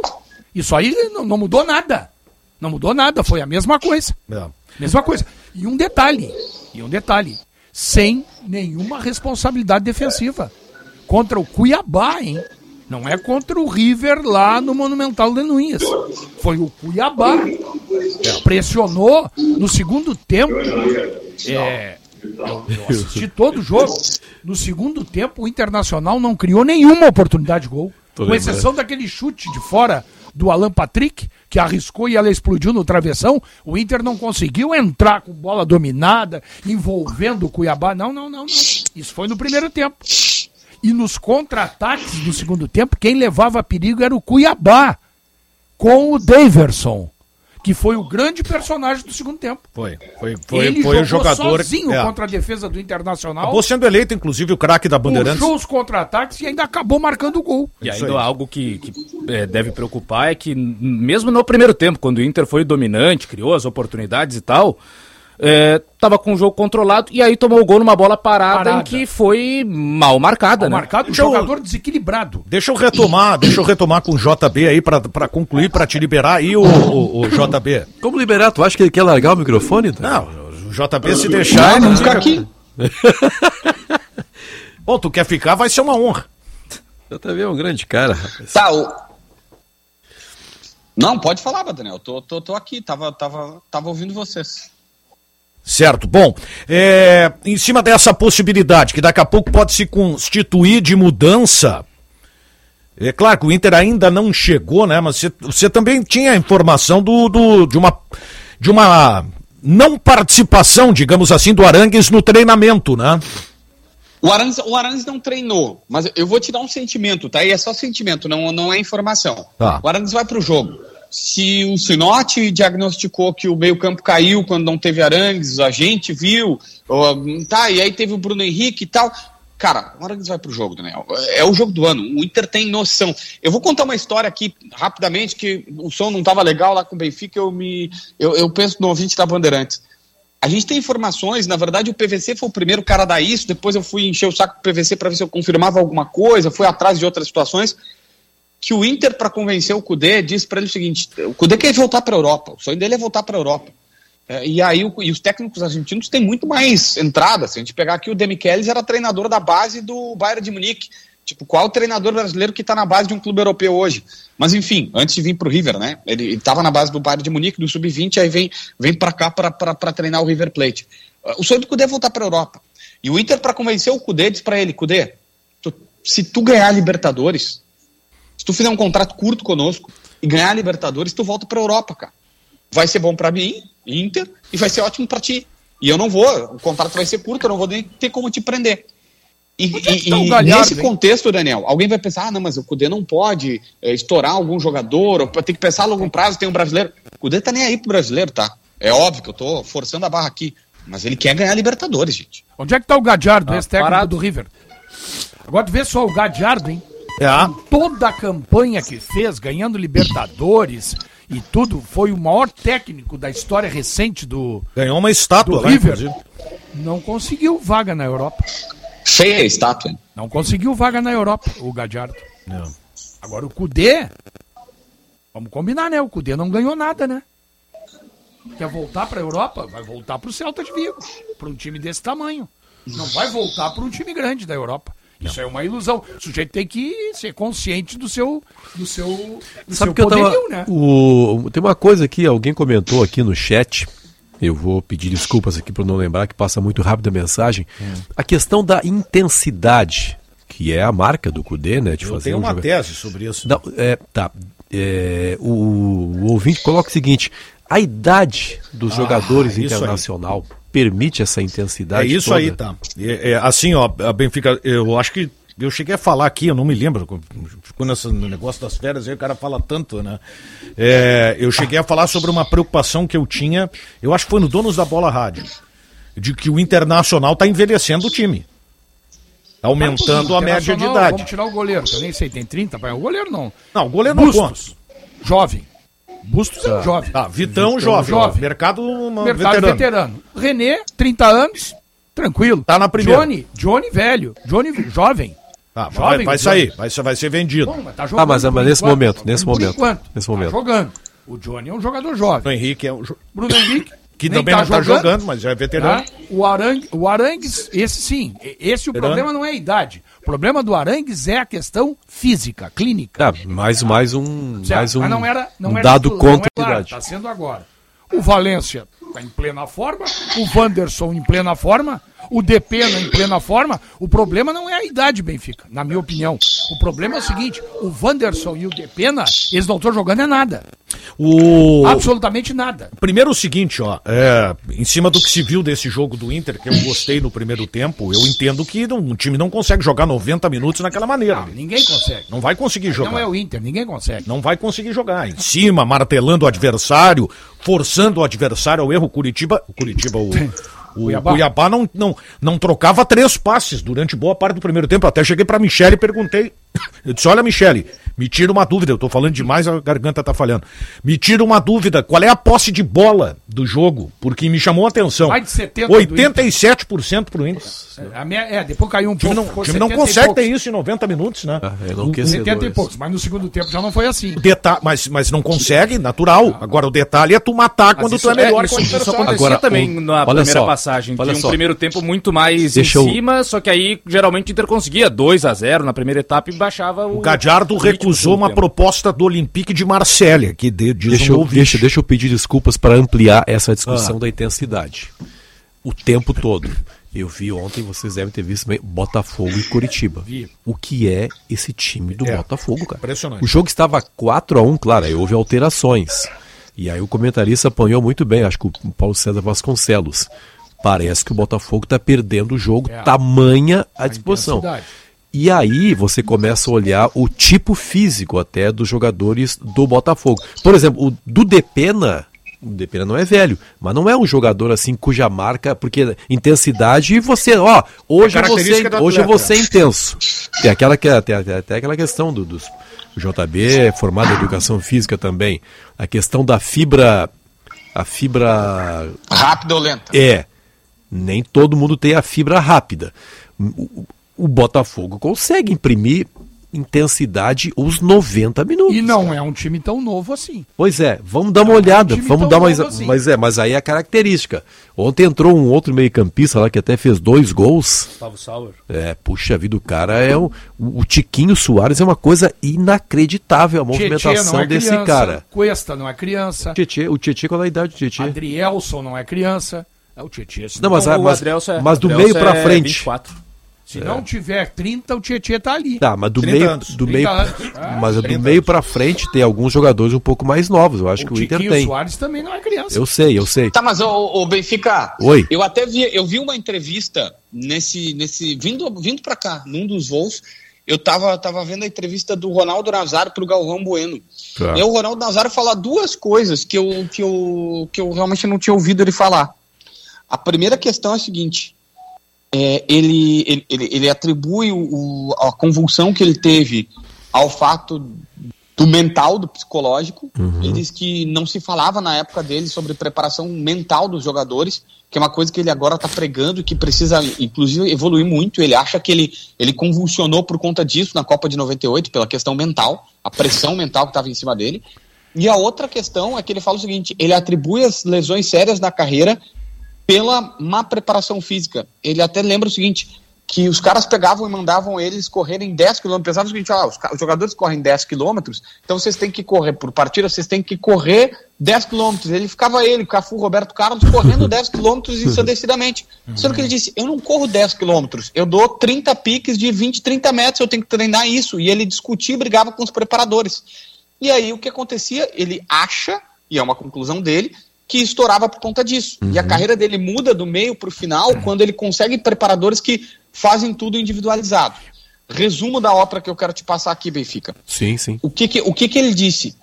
[SPEAKER 6] Isso aí não, não mudou nada. Não mudou nada, foi a mesma coisa.
[SPEAKER 2] É.
[SPEAKER 6] Mesma coisa. E um detalhe, e um detalhe, sem nenhuma responsabilidade defensiva. Contra o Cuiabá, hein? Não é contra o River lá no Monumental de Nunes. Foi o Cuiabá. Pressionou no segundo tempo. É, eu, eu assisti *laughs* todo o jogo. No segundo tempo, o Internacional não criou nenhuma oportunidade de gol.
[SPEAKER 5] Tô
[SPEAKER 6] Com
[SPEAKER 5] lembrando.
[SPEAKER 6] exceção daquele chute de fora do Alan Patrick, que arriscou e ela explodiu no travessão. O Inter não conseguiu entrar com bola dominada, envolvendo o Cuiabá. Não, não, não, não. Isso foi no primeiro tempo. E nos contra-ataques do segundo tempo, quem levava perigo era o Cuiabá, com o Daverson, que foi o grande personagem do segundo tempo.
[SPEAKER 2] Foi, foi, foi,
[SPEAKER 6] Ele
[SPEAKER 2] foi
[SPEAKER 6] jogou
[SPEAKER 2] o jogador.
[SPEAKER 6] sozinho
[SPEAKER 2] é.
[SPEAKER 6] contra a defesa do Internacional.
[SPEAKER 2] Acabou sendo eleito, inclusive, o craque da Bandeirantes.
[SPEAKER 6] Puxou os contra-ataques e ainda acabou marcando o gol.
[SPEAKER 4] E ainda algo que, que, é, deve preocupar é que, mesmo no primeiro tempo, quando o Inter foi dominante, criou as oportunidades e tal, é, tava com o jogo controlado e aí tomou o gol numa bola parada,
[SPEAKER 6] Parada.
[SPEAKER 4] em que foi mal marcada,
[SPEAKER 6] Mal
[SPEAKER 4] né?
[SPEAKER 6] marcado, um
[SPEAKER 2] Deixa eu-
[SPEAKER 6] jogador desequilibrado.
[SPEAKER 2] Deixa eu retomar, *coughs* deixa eu retomar com o JB aí pra, pra concluir, pra te liberar aí o, o, o JB.
[SPEAKER 5] Como liberar? Tu acha que ele quer largar o microfone? tá?
[SPEAKER 2] Não, o JB se deixar.
[SPEAKER 7] Ah,
[SPEAKER 2] ele
[SPEAKER 7] não
[SPEAKER 2] fica-
[SPEAKER 7] fica aqui. *laughs*
[SPEAKER 2] Bom, tu quer ficar, vai ser uma honra.
[SPEAKER 5] JB é um grande cara, rapaz.
[SPEAKER 7] Tá, o... Não, pode falar, Daniel. Tô, tô, tô aqui, tava, tava, tava ouvindo vocês.
[SPEAKER 2] Certo. Bom, é, em cima dessa possibilidade, que daqui a pouco pode se constituir de mudança. É claro que o Inter ainda não chegou, né? Mas você, também tinha a informação do, do- de, uma, de uma não participação, digamos assim, do Arangues no treinamento, né?
[SPEAKER 7] O Arantes, o Arantes não treinou, mas eu vou te dar um sentimento, tá? E é só sentimento, não, não é informação.
[SPEAKER 2] Tá.
[SPEAKER 7] O Arantes vai pro jogo. Se o Sinote diagnosticou que o meio-campo caiu quando não teve Arangues, a gente viu, ó, tá, e aí teve o Bruno Henrique e tal. Cara, o Arangues vai pro jogo, Daniel. É o jogo do ano. O Inter tem noção. Eu vou contar uma história aqui rapidamente, que o som não tava legal lá com o Benfica, eu me. Eu, eu penso no ouvinte da Bandeirantes. A gente tem informações, na verdade o PVC foi o primeiro cara a dar isso, depois eu fui encher o saco do PVC para ver se eu confirmava alguma coisa, fui atrás de outras situações, que o Inter, para convencer o Cudê, disse para ele o seguinte, o Cudê quer voltar para a Europa, o sonho dele é voltar para a Europa. É, e aí o- e os técnicos argentinos têm muito mais entrada, se a gente pegar aqui o Demichelis era treinador da base do Bayern de Munique, Tipo, qual treinador brasileiro que está na base de um clube europeu hoje? Mas enfim, antes de vir para o River, né? Ele estava na base do Bayern de Munique, do Sub-20, aí vem, vem para cá para treinar o River Plate. O sonho do Cudê é voltar para a Europa. E o Inter, para convencer o Cudê, disse para ele: Cudê, tu- se tu ganhar Libertadores, se tu fizer um contrato curto conosco e ganhar a Libertadores, tu volta para a Europa, cara. Vai ser bom para mim, Inter, e vai ser ótimo para ti. E eu não vou, o contrato vai ser curto, eu não vou nem ter como te prender. E,
[SPEAKER 6] Onde é
[SPEAKER 7] e-
[SPEAKER 6] tá
[SPEAKER 7] e
[SPEAKER 6] Galhardo,
[SPEAKER 7] nesse
[SPEAKER 6] hein?
[SPEAKER 7] contexto, Daniel, alguém vai pensar, ah, não, mas o Cudê não pode é, estourar algum jogador, ou tem que pensar a longo prazo, tem um brasileiro. O Cudê tá nem aí pro brasileiro, tá? É óbvio que eu tô forçando a barra aqui, mas ele quer ganhar a Libertadores, gente.
[SPEAKER 6] Onde é que tá o Gadiardo,
[SPEAKER 4] Ah,
[SPEAKER 6] ex-técnico
[SPEAKER 4] parado.
[SPEAKER 6] do River? Agora tu vê só o Gadiardo, hein?
[SPEAKER 2] É,
[SPEAKER 6] Toda a campanha que fez, ganhando Libertadores e tudo, foi o maior técnico da história recente do.
[SPEAKER 2] ganhou uma estátua
[SPEAKER 6] Do
[SPEAKER 2] lá,
[SPEAKER 6] River.
[SPEAKER 2] inclusive.
[SPEAKER 6] Não conseguiu vaga na Europa.
[SPEAKER 7] Feia a estátua?
[SPEAKER 6] Não conseguiu vaga na Europa, o Gadiardo.
[SPEAKER 2] É.
[SPEAKER 6] Agora o Cudê. Vamos combinar, né? O Cudê não ganhou nada, né? Quer voltar pra Europa? Vai voltar pro Celta de Vigo. Pra um time desse tamanho. Não vai voltar pra um time grande da Europa. Isso é uma ilusão. O sujeito tem que ser consciente do seu do seu do
[SPEAKER 5] Sabe
[SPEAKER 6] seu
[SPEAKER 5] que eu tava,
[SPEAKER 6] poderio, né?
[SPEAKER 5] o, tem uma coisa aqui, alguém comentou aqui no chat. Eu vou pedir desculpas aqui por não lembrar que passa muito rápido a mensagem. A questão da intensidade, que é a marca do Cudê, né, de
[SPEAKER 2] Eu
[SPEAKER 5] fazer
[SPEAKER 2] tenho
[SPEAKER 5] um
[SPEAKER 2] uma
[SPEAKER 5] jogo-
[SPEAKER 2] tese sobre isso.
[SPEAKER 5] Não, é, tá. É, o, o ouvinte coloca o seguinte: a idade dos jogadores
[SPEAKER 2] Ah, aí.
[SPEAKER 5] internacional permite essa
[SPEAKER 2] É
[SPEAKER 5] intensidade.
[SPEAKER 2] isso
[SPEAKER 5] toda?
[SPEAKER 2] aí, tá. É, é, assim, ó, a Benfica, eu acho que eu cheguei a falar aqui, eu não me lembro, quando esse negócio das férias aí o cara fala tanto, né? É, eu cheguei a falar sobre uma preocupação que eu tinha, eu acho que foi no Donos da Bola Rádio, de que o Internacional tá envelhecendo o time. Aumentando a média de idade.
[SPEAKER 6] Vamos tirar o goleiro, que eu nem sei, tem 30, pai. O goleiro não.
[SPEAKER 2] Não, o goleiro não conta.
[SPEAKER 6] Jovem. Bustos é um jovem.
[SPEAKER 2] Tá, Vitão, jovem.
[SPEAKER 6] jovem.
[SPEAKER 2] Mercado uma,
[SPEAKER 6] Mercado
[SPEAKER 2] veterano.
[SPEAKER 6] veterano. René, 30 anos, tranquilo.
[SPEAKER 2] Tá na primeira.
[SPEAKER 6] Johnny, Johnny velho. Johnny jovem.
[SPEAKER 2] Tá, vai,
[SPEAKER 6] Jovem,
[SPEAKER 2] vai
[SPEAKER 6] jovem.
[SPEAKER 2] sair, vai, ser- vai ser vendido.
[SPEAKER 6] Bom, mas tá
[SPEAKER 5] Ah, mas-
[SPEAKER 6] por
[SPEAKER 5] mas nesse
[SPEAKER 6] enquanto.
[SPEAKER 5] momento, nesse momento,
[SPEAKER 6] enquanto.
[SPEAKER 5] nesse
[SPEAKER 6] Tá
[SPEAKER 5] momento.
[SPEAKER 6] jogando. O Johnny é um jogador
[SPEAKER 2] O
[SPEAKER 6] jovem.
[SPEAKER 2] Henrique é o jo-
[SPEAKER 6] Bruno Henrique.
[SPEAKER 2] Que
[SPEAKER 6] nem
[SPEAKER 2] também não tá jogando, mas já é veterano.
[SPEAKER 6] Tá? O, Arangue, o Arangues, esse sim. Esse o
[SPEAKER 2] Veterano.
[SPEAKER 6] problema não é a idade. O problema do Arangues é a questão física, clínica.
[SPEAKER 5] Tá, mais, mais um,
[SPEAKER 6] Certo,
[SPEAKER 5] mais um,
[SPEAKER 6] não era, não
[SPEAKER 5] um
[SPEAKER 6] era
[SPEAKER 5] dado
[SPEAKER 6] tudo,
[SPEAKER 5] contra
[SPEAKER 6] não
[SPEAKER 5] a
[SPEAKER 6] é
[SPEAKER 5] idade.
[SPEAKER 6] Está sendo agora. O Valência está em plena forma, o Wanderson em plena forma, o Depena em plena forma. O problema não é a idade, Benfica, na minha opinião. O problema é o seguinte: o Wanderson e o Depena, eles não estão jogando é nada.
[SPEAKER 2] O...
[SPEAKER 6] Absolutamente nada.
[SPEAKER 2] Primeiro o seguinte, ó, é, em cima do que se viu desse jogo do Inter, que eu gostei no primeiro tempo, eu entendo que não, o time não consegue jogar 90 minutos naquela maneira.
[SPEAKER 6] Não, ninguém consegue.
[SPEAKER 2] Não vai conseguir jogar.
[SPEAKER 6] Não é o Inter, ninguém consegue.
[SPEAKER 2] Não vai conseguir jogar. Em cima, martelando o adversário, forçando o adversário ao erro. Curitiba, o Curitiba, o, o
[SPEAKER 6] Cuiabá.
[SPEAKER 2] Cuiabá, não, não, não trocava três passes durante boa parte do primeiro tempo. Até cheguei pra Michele e perguntei. Eu disse: Olha, Michele, me tira uma dúvida. Eu tô falando demais, a garganta tá falhando. Me tira uma dúvida: qual é a posse de bola do jogo? Porque me chamou a atenção.
[SPEAKER 6] Mais de 70 do
[SPEAKER 2] 87% pro Inter.
[SPEAKER 6] A minha- é, depois caiu um
[SPEAKER 2] O time
[SPEAKER 6] pouco.
[SPEAKER 2] não,
[SPEAKER 6] ficou
[SPEAKER 2] o time não
[SPEAKER 6] 70
[SPEAKER 2] consegue ter isso em 90 minutos, né?
[SPEAKER 5] Ah, é
[SPEAKER 2] O-
[SPEAKER 5] enlouquecedor
[SPEAKER 6] 70 e
[SPEAKER 5] isso.
[SPEAKER 6] poucos, mas no segundo tempo já não foi assim.
[SPEAKER 2] Deta mas, mas não consegue, natural. Agora o detalhe é tu matar
[SPEAKER 4] Mas
[SPEAKER 2] quando
[SPEAKER 4] isso,
[SPEAKER 2] tu é melhor
[SPEAKER 4] isso,
[SPEAKER 2] que o
[SPEAKER 4] isso acontecia
[SPEAKER 5] Agora,
[SPEAKER 4] também
[SPEAKER 5] o-
[SPEAKER 4] na primeira
[SPEAKER 5] só,
[SPEAKER 4] passagem. Tinha um
[SPEAKER 5] só.
[SPEAKER 4] primeiro tempo muito mais
[SPEAKER 5] Deixa
[SPEAKER 4] em
[SPEAKER 5] eu-
[SPEAKER 4] cima, só que aí geralmente o Inter conseguia 2 a 0 na primeira etapa e baixava o.
[SPEAKER 2] O Gadiardo recusou uma
[SPEAKER 4] tempo.
[SPEAKER 2] proposta do Olympique de Marselha, que de, diz
[SPEAKER 5] Deixa
[SPEAKER 2] um
[SPEAKER 5] eu, deixa, deixa eu pedir desculpas para ampliar essa
[SPEAKER 2] Ah.
[SPEAKER 5] discussão da intensidade. O tempo todo. Eu vi ontem, vocês devem ter visto bem, Botafogo e Curitiba. O que é esse time do
[SPEAKER 2] É.
[SPEAKER 5] Botafogo, cara?
[SPEAKER 2] Impressionante.
[SPEAKER 5] O jogo estava 4 a 1 claro, aí houve alterações. E aí o comentarista apanhou muito bem, acho que o Paulo César Vasconcelos. Parece que o Botafogo está perdendo o jogo,
[SPEAKER 6] É.
[SPEAKER 5] tamanha a disposição.
[SPEAKER 6] intensidade.
[SPEAKER 5] E aí você começa a olhar o tipo físico até dos jogadores do Botafogo. Por exemplo, o do Depena, o Depena não é velho, mas não é um jogador assim cuja marca, porque intensidade você, ó, hoje
[SPEAKER 2] É do
[SPEAKER 5] hoje
[SPEAKER 2] atleta.
[SPEAKER 5] ser intenso. Tem aquela que até, até aquela questão do, dos o JB é formado em educação física também, a questão da fibra a fibra
[SPEAKER 7] Rápido ou lento?
[SPEAKER 5] é, nem todo mundo tem a fibra rápida. O, o Botafogo consegue imprimir intensidade os 90 minutos.
[SPEAKER 6] E não é um time tão novo assim.
[SPEAKER 5] Pois é, vamos dar uma
[SPEAKER 6] Não é um
[SPEAKER 5] olhada, vamos dar mais,
[SPEAKER 6] assim.
[SPEAKER 5] mas é, mas aí é a característica. Ontem entrou um outro meio-campista lá que até fez dois gols.
[SPEAKER 4] Gustavo Sauer.
[SPEAKER 5] É, puxa vida, o cara é um, o, o Tiquinho Soares é uma coisa inacreditável a movimentação
[SPEAKER 6] é
[SPEAKER 5] desse
[SPEAKER 6] criança,
[SPEAKER 5] cara.
[SPEAKER 6] Cuesta não é criança.
[SPEAKER 5] Tietê, o Tietê qual é a idade do Tietê?
[SPEAKER 6] Adrielson não é criança. É o Tietê.
[SPEAKER 5] Não,
[SPEAKER 6] não,
[SPEAKER 5] mas,
[SPEAKER 4] o
[SPEAKER 5] mas,
[SPEAKER 4] Adrielson é-
[SPEAKER 5] mas do meio pra
[SPEAKER 4] é
[SPEAKER 5] frente.
[SPEAKER 4] 24.
[SPEAKER 6] Se não tiver 30, o Tietê tá ali.
[SPEAKER 5] Tá, mas do
[SPEAKER 2] 30
[SPEAKER 5] meio,
[SPEAKER 2] anos,
[SPEAKER 5] do
[SPEAKER 6] 30
[SPEAKER 5] meio,
[SPEAKER 6] anos. Ah,
[SPEAKER 5] mas do
[SPEAKER 2] 30
[SPEAKER 5] meio
[SPEAKER 2] anos.
[SPEAKER 5] pra frente tem alguns jogadores um pouco mais novos. Eu acho
[SPEAKER 6] o
[SPEAKER 5] que o Inter
[SPEAKER 6] Tiquinho
[SPEAKER 5] tem.
[SPEAKER 6] Soares também não é criança.
[SPEAKER 5] Eu sei, eu sei.
[SPEAKER 7] Tá, mas o, Benfica,
[SPEAKER 5] Oi.
[SPEAKER 7] eu até vi, eu vi uma entrevista nesse, nesse vindo, vindo para cá, num dos voos, eu tava, tava vendo a entrevista do Ronaldo Nazário pro Galvão Bueno.
[SPEAKER 5] Tá.
[SPEAKER 7] E o Ronaldo Nazário fala duas coisas que eu, que, eu, que eu realmente não tinha ouvido ele falar. A primeira questão é a seguinte: é, ele, ele, ele, atribui o, a convulsão que ele teve ao fato do mental, do psicológico. Ele diz que não se falava na época dele sobre preparação mental dos jogadores, que é uma coisa que ele agora está pregando e que precisa, inclusive, evoluir muito. Ele acha que ele, ele convulsionou por conta disso na Copa de 98, pela questão mental, a pressão mental que estava em cima dele. E a outra questão é que ele fala o seguinte: ele atribui as lesões sérias na carreira pela má preparação física. Ele até lembra o seguinte: que os caras pegavam e mandavam eles correrem 10 km. Pensavam o seguinte: ah, os, os, jogadores correm 10 km, então vocês têm que correr por partida, vocês têm que correr 10 km. Ele ficava ele, o Cafu, Roberto Carlos, correndo *laughs* 10 km ensandecidamente. Sendo que ele disse: eu não corro 10 km, eu dou 30 piques de 20, 30 metros, eu tenho que treinar isso. E ele discutia e brigava com os preparadores. E aí o que acontecia? Ele acha, e é uma conclusão dele, que estourava por conta disso. Uhum. E a uhum. carreira dele muda do meio para o final uhum. quando ele consegue preparadores que fazem tudo individualizado. Resumo da ópera que eu quero te passar aqui, Benfica.
[SPEAKER 5] Sim, sim.
[SPEAKER 7] O que, que o que, que ele disse?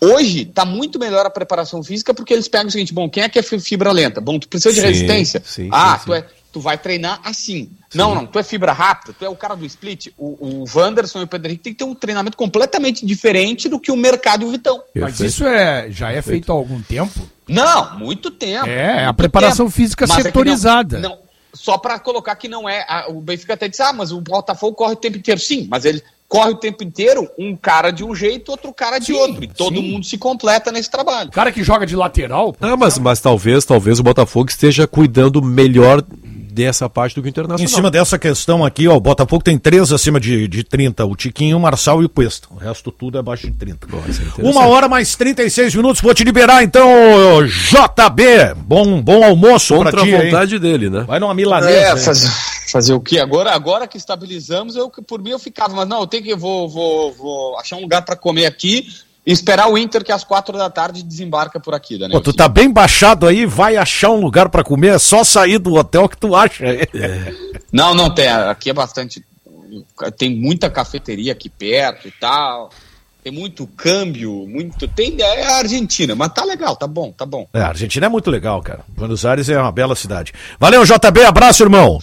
[SPEAKER 7] Hoje está muito melhor a preparação física porque eles pegam o seguinte: bom, quem é que é fibra lenta? Bom, tu precisa de sim, resistência? Sim, ah, sim, tu, é, tu vai treinar assim. Não, não, tu é fibra rápida, tu é o cara do split. O, o Wanderson e o Pedro Henrique tem que ter um treinamento completamente diferente do que o mercado e o Vitão.
[SPEAKER 6] Mas isso é, já é feito há algum tempo?
[SPEAKER 7] Não, muito tempo.
[SPEAKER 6] É, a preparação tempo. física Mas setorizada.
[SPEAKER 7] É não, não, só para colocar que não é. A, o Benfica até disse, ah, mas o Botafogo corre o tempo inteiro. Sim, mas ele corre o tempo inteiro, um cara de um jeito, outro cara de sim, outro. E todo sim. mundo se completa nesse trabalho. O
[SPEAKER 6] cara que joga de lateral.
[SPEAKER 5] Ah, mas, mas talvez, talvez o Botafogo esteja cuidando melhor dessa parte do que o Internacional.
[SPEAKER 2] Em cima dessa questão aqui, ó, o Botafogo tem três acima de, de 30, o Tiquinho, o Marçal e o Cuesta. O resto tudo é abaixo de 30. Nossa, é Uma hora mais 36 minutos, vou te liberar então, JB. Bom, bom almoço
[SPEAKER 5] Contra pra ti, a vontade hein? dele, né?
[SPEAKER 7] Vai numa milanesa. É, fazer, fazer o quê? Agora, agora que estabilizamos, eu, por mim eu ficava, mas não, eu tenho que, vou, vou, vou achar um lugar para comer aqui, e esperar o Inter que às quatro da tarde desembarca por aqui, Daniel.
[SPEAKER 2] Pô, tu tá bem baixado aí, vai achar um lugar para comer, é só sair do hotel que tu acha. É.
[SPEAKER 7] Não, não tem, aqui é bastante, tem muita cafeteria aqui perto e tal. Tem muito câmbio, muito. Tem é a Argentina, mas tá legal, tá bom, tá bom.
[SPEAKER 2] É, a Argentina é muito legal, cara. Buenos Aires é uma bela cidade. Valeu, JB, abraço, irmão.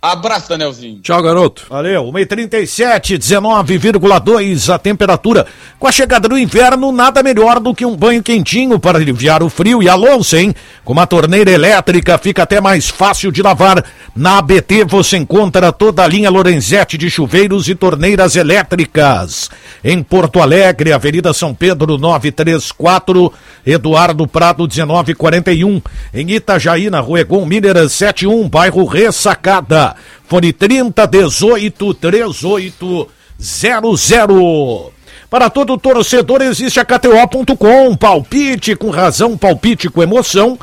[SPEAKER 7] Abraço, Danielzinho.
[SPEAKER 2] Tchau, garoto. Valeu. 1h37, 19,2 a temperatura. Com a chegada do inverno, nada melhor do que um banho quentinho para aliviar o frio e a louça, hein? Com uma torneira elétrica, fica até mais fácil de lavar. Na ABT você encontra toda a linha Lorenzetti de chuveiros e torneiras elétricas. Em Porto Alegre, Avenida São Pedro 934, Eduardo Prado 1941. Em Itajaí, na Rua Egon Mineras 71, bairro Ressacada. Fone 30 18 38 00. Para todo torcedor existe a KTO.com. Palpite com razão, palpite com emoção,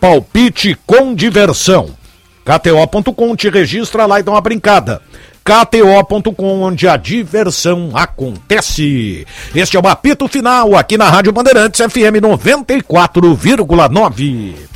[SPEAKER 2] palpite com diversão. KTO.com te registra lá e dá uma brincada. KTO.com, onde a diversão acontece. Este é o apito final aqui na Rádio Bandeirantes FM 94,9.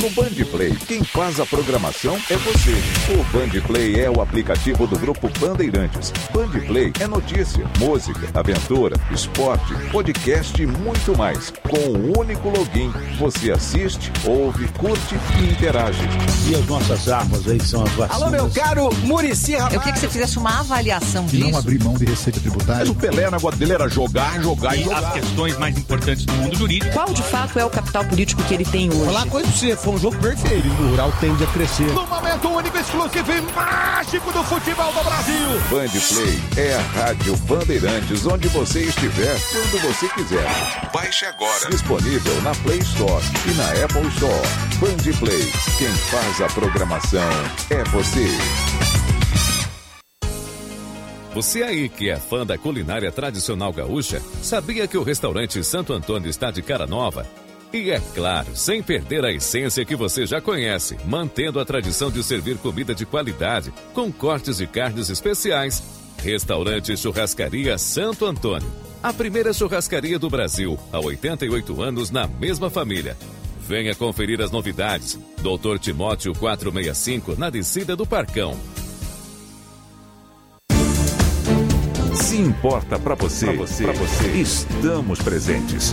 [SPEAKER 1] No Bandplay, quem faz a programação é você. O Bandplay é o aplicativo do grupo Bandeirantes. Bandplay é notícia, música, aventura, esporte, podcast e muito mais. Com um único login, você assiste, ouve, curte e interage.
[SPEAKER 6] E as nossas armas aí são as vacinas.
[SPEAKER 8] Alô, meu caro Murici Eu queria que você fizesse uma avaliação
[SPEAKER 6] e
[SPEAKER 8] disso.
[SPEAKER 6] não abrir mão de receita tributária.
[SPEAKER 2] Mas o Pelé, o negócio dele era jogar, jogar e, e jogar.
[SPEAKER 9] as questões mais importantes do mundo jurídico.
[SPEAKER 8] Qual de fato é o capital político que ele tem hoje?
[SPEAKER 6] Falar coisa pra você, foi um jogo perfeito. O rural tende a crescer.
[SPEAKER 2] No momento único, exclusivo e mágico do futebol do Brasil.
[SPEAKER 1] Band Play é a rádio Bandeirantes, onde você estiver, quando você quiser. Baixe agora. Disponível na Play Store e na Apple Store. Band Play. Quem faz a programação é você.
[SPEAKER 10] Você aí que é fã da culinária tradicional gaúcha, sabia que o restaurante Santo Antônio está de cara nova? E é claro, sem perder a essência que você já conhece, mantendo a tradição de servir comida de qualidade, com cortes de carnes especiais. Restaurante Churrascaria Santo Antônio. A primeira churrascaria do Brasil, há 88 anos na mesma família. Venha conferir as novidades. Doutor Timóteo 465, na descida do Parcão.
[SPEAKER 1] Se importa para você, pra você, pra você, estamos presentes.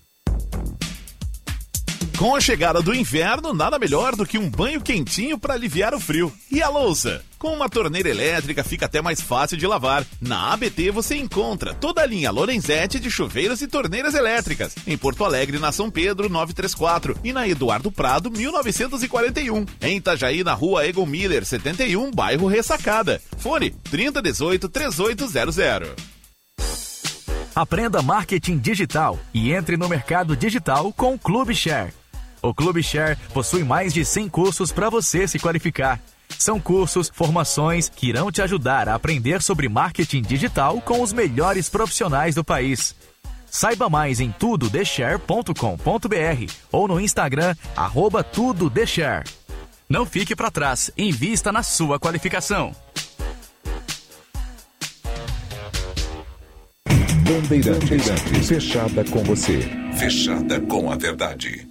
[SPEAKER 11] Com a chegada do inverno, nada melhor do que um banho quentinho para aliviar o frio. E a louça? Com uma torneira elétrica fica até mais fácil de lavar. Na ABT você encontra toda a linha Lorenzetti de chuveiros e torneiras elétricas. Em Porto Alegre, na São Pedro 934 e na Eduardo Prado 1941. Em Itajaí, na rua Egon Miller 71, bairro Ressacada. Fone 3018 3800.
[SPEAKER 12] Aprenda marketing digital e entre no mercado digital com o Clube Share. O Clube Share possui mais de 100 cursos para você se qualificar. São cursos, formações que irão te ajudar a aprender sobre marketing digital com os melhores profissionais do país. Saiba mais em tudodeshare.com.br ou no Instagram, arroba tudodeshare. Não fique para trás, invista na sua qualificação.
[SPEAKER 1] Bandeirantes, fechada com você, fechada com a verdade.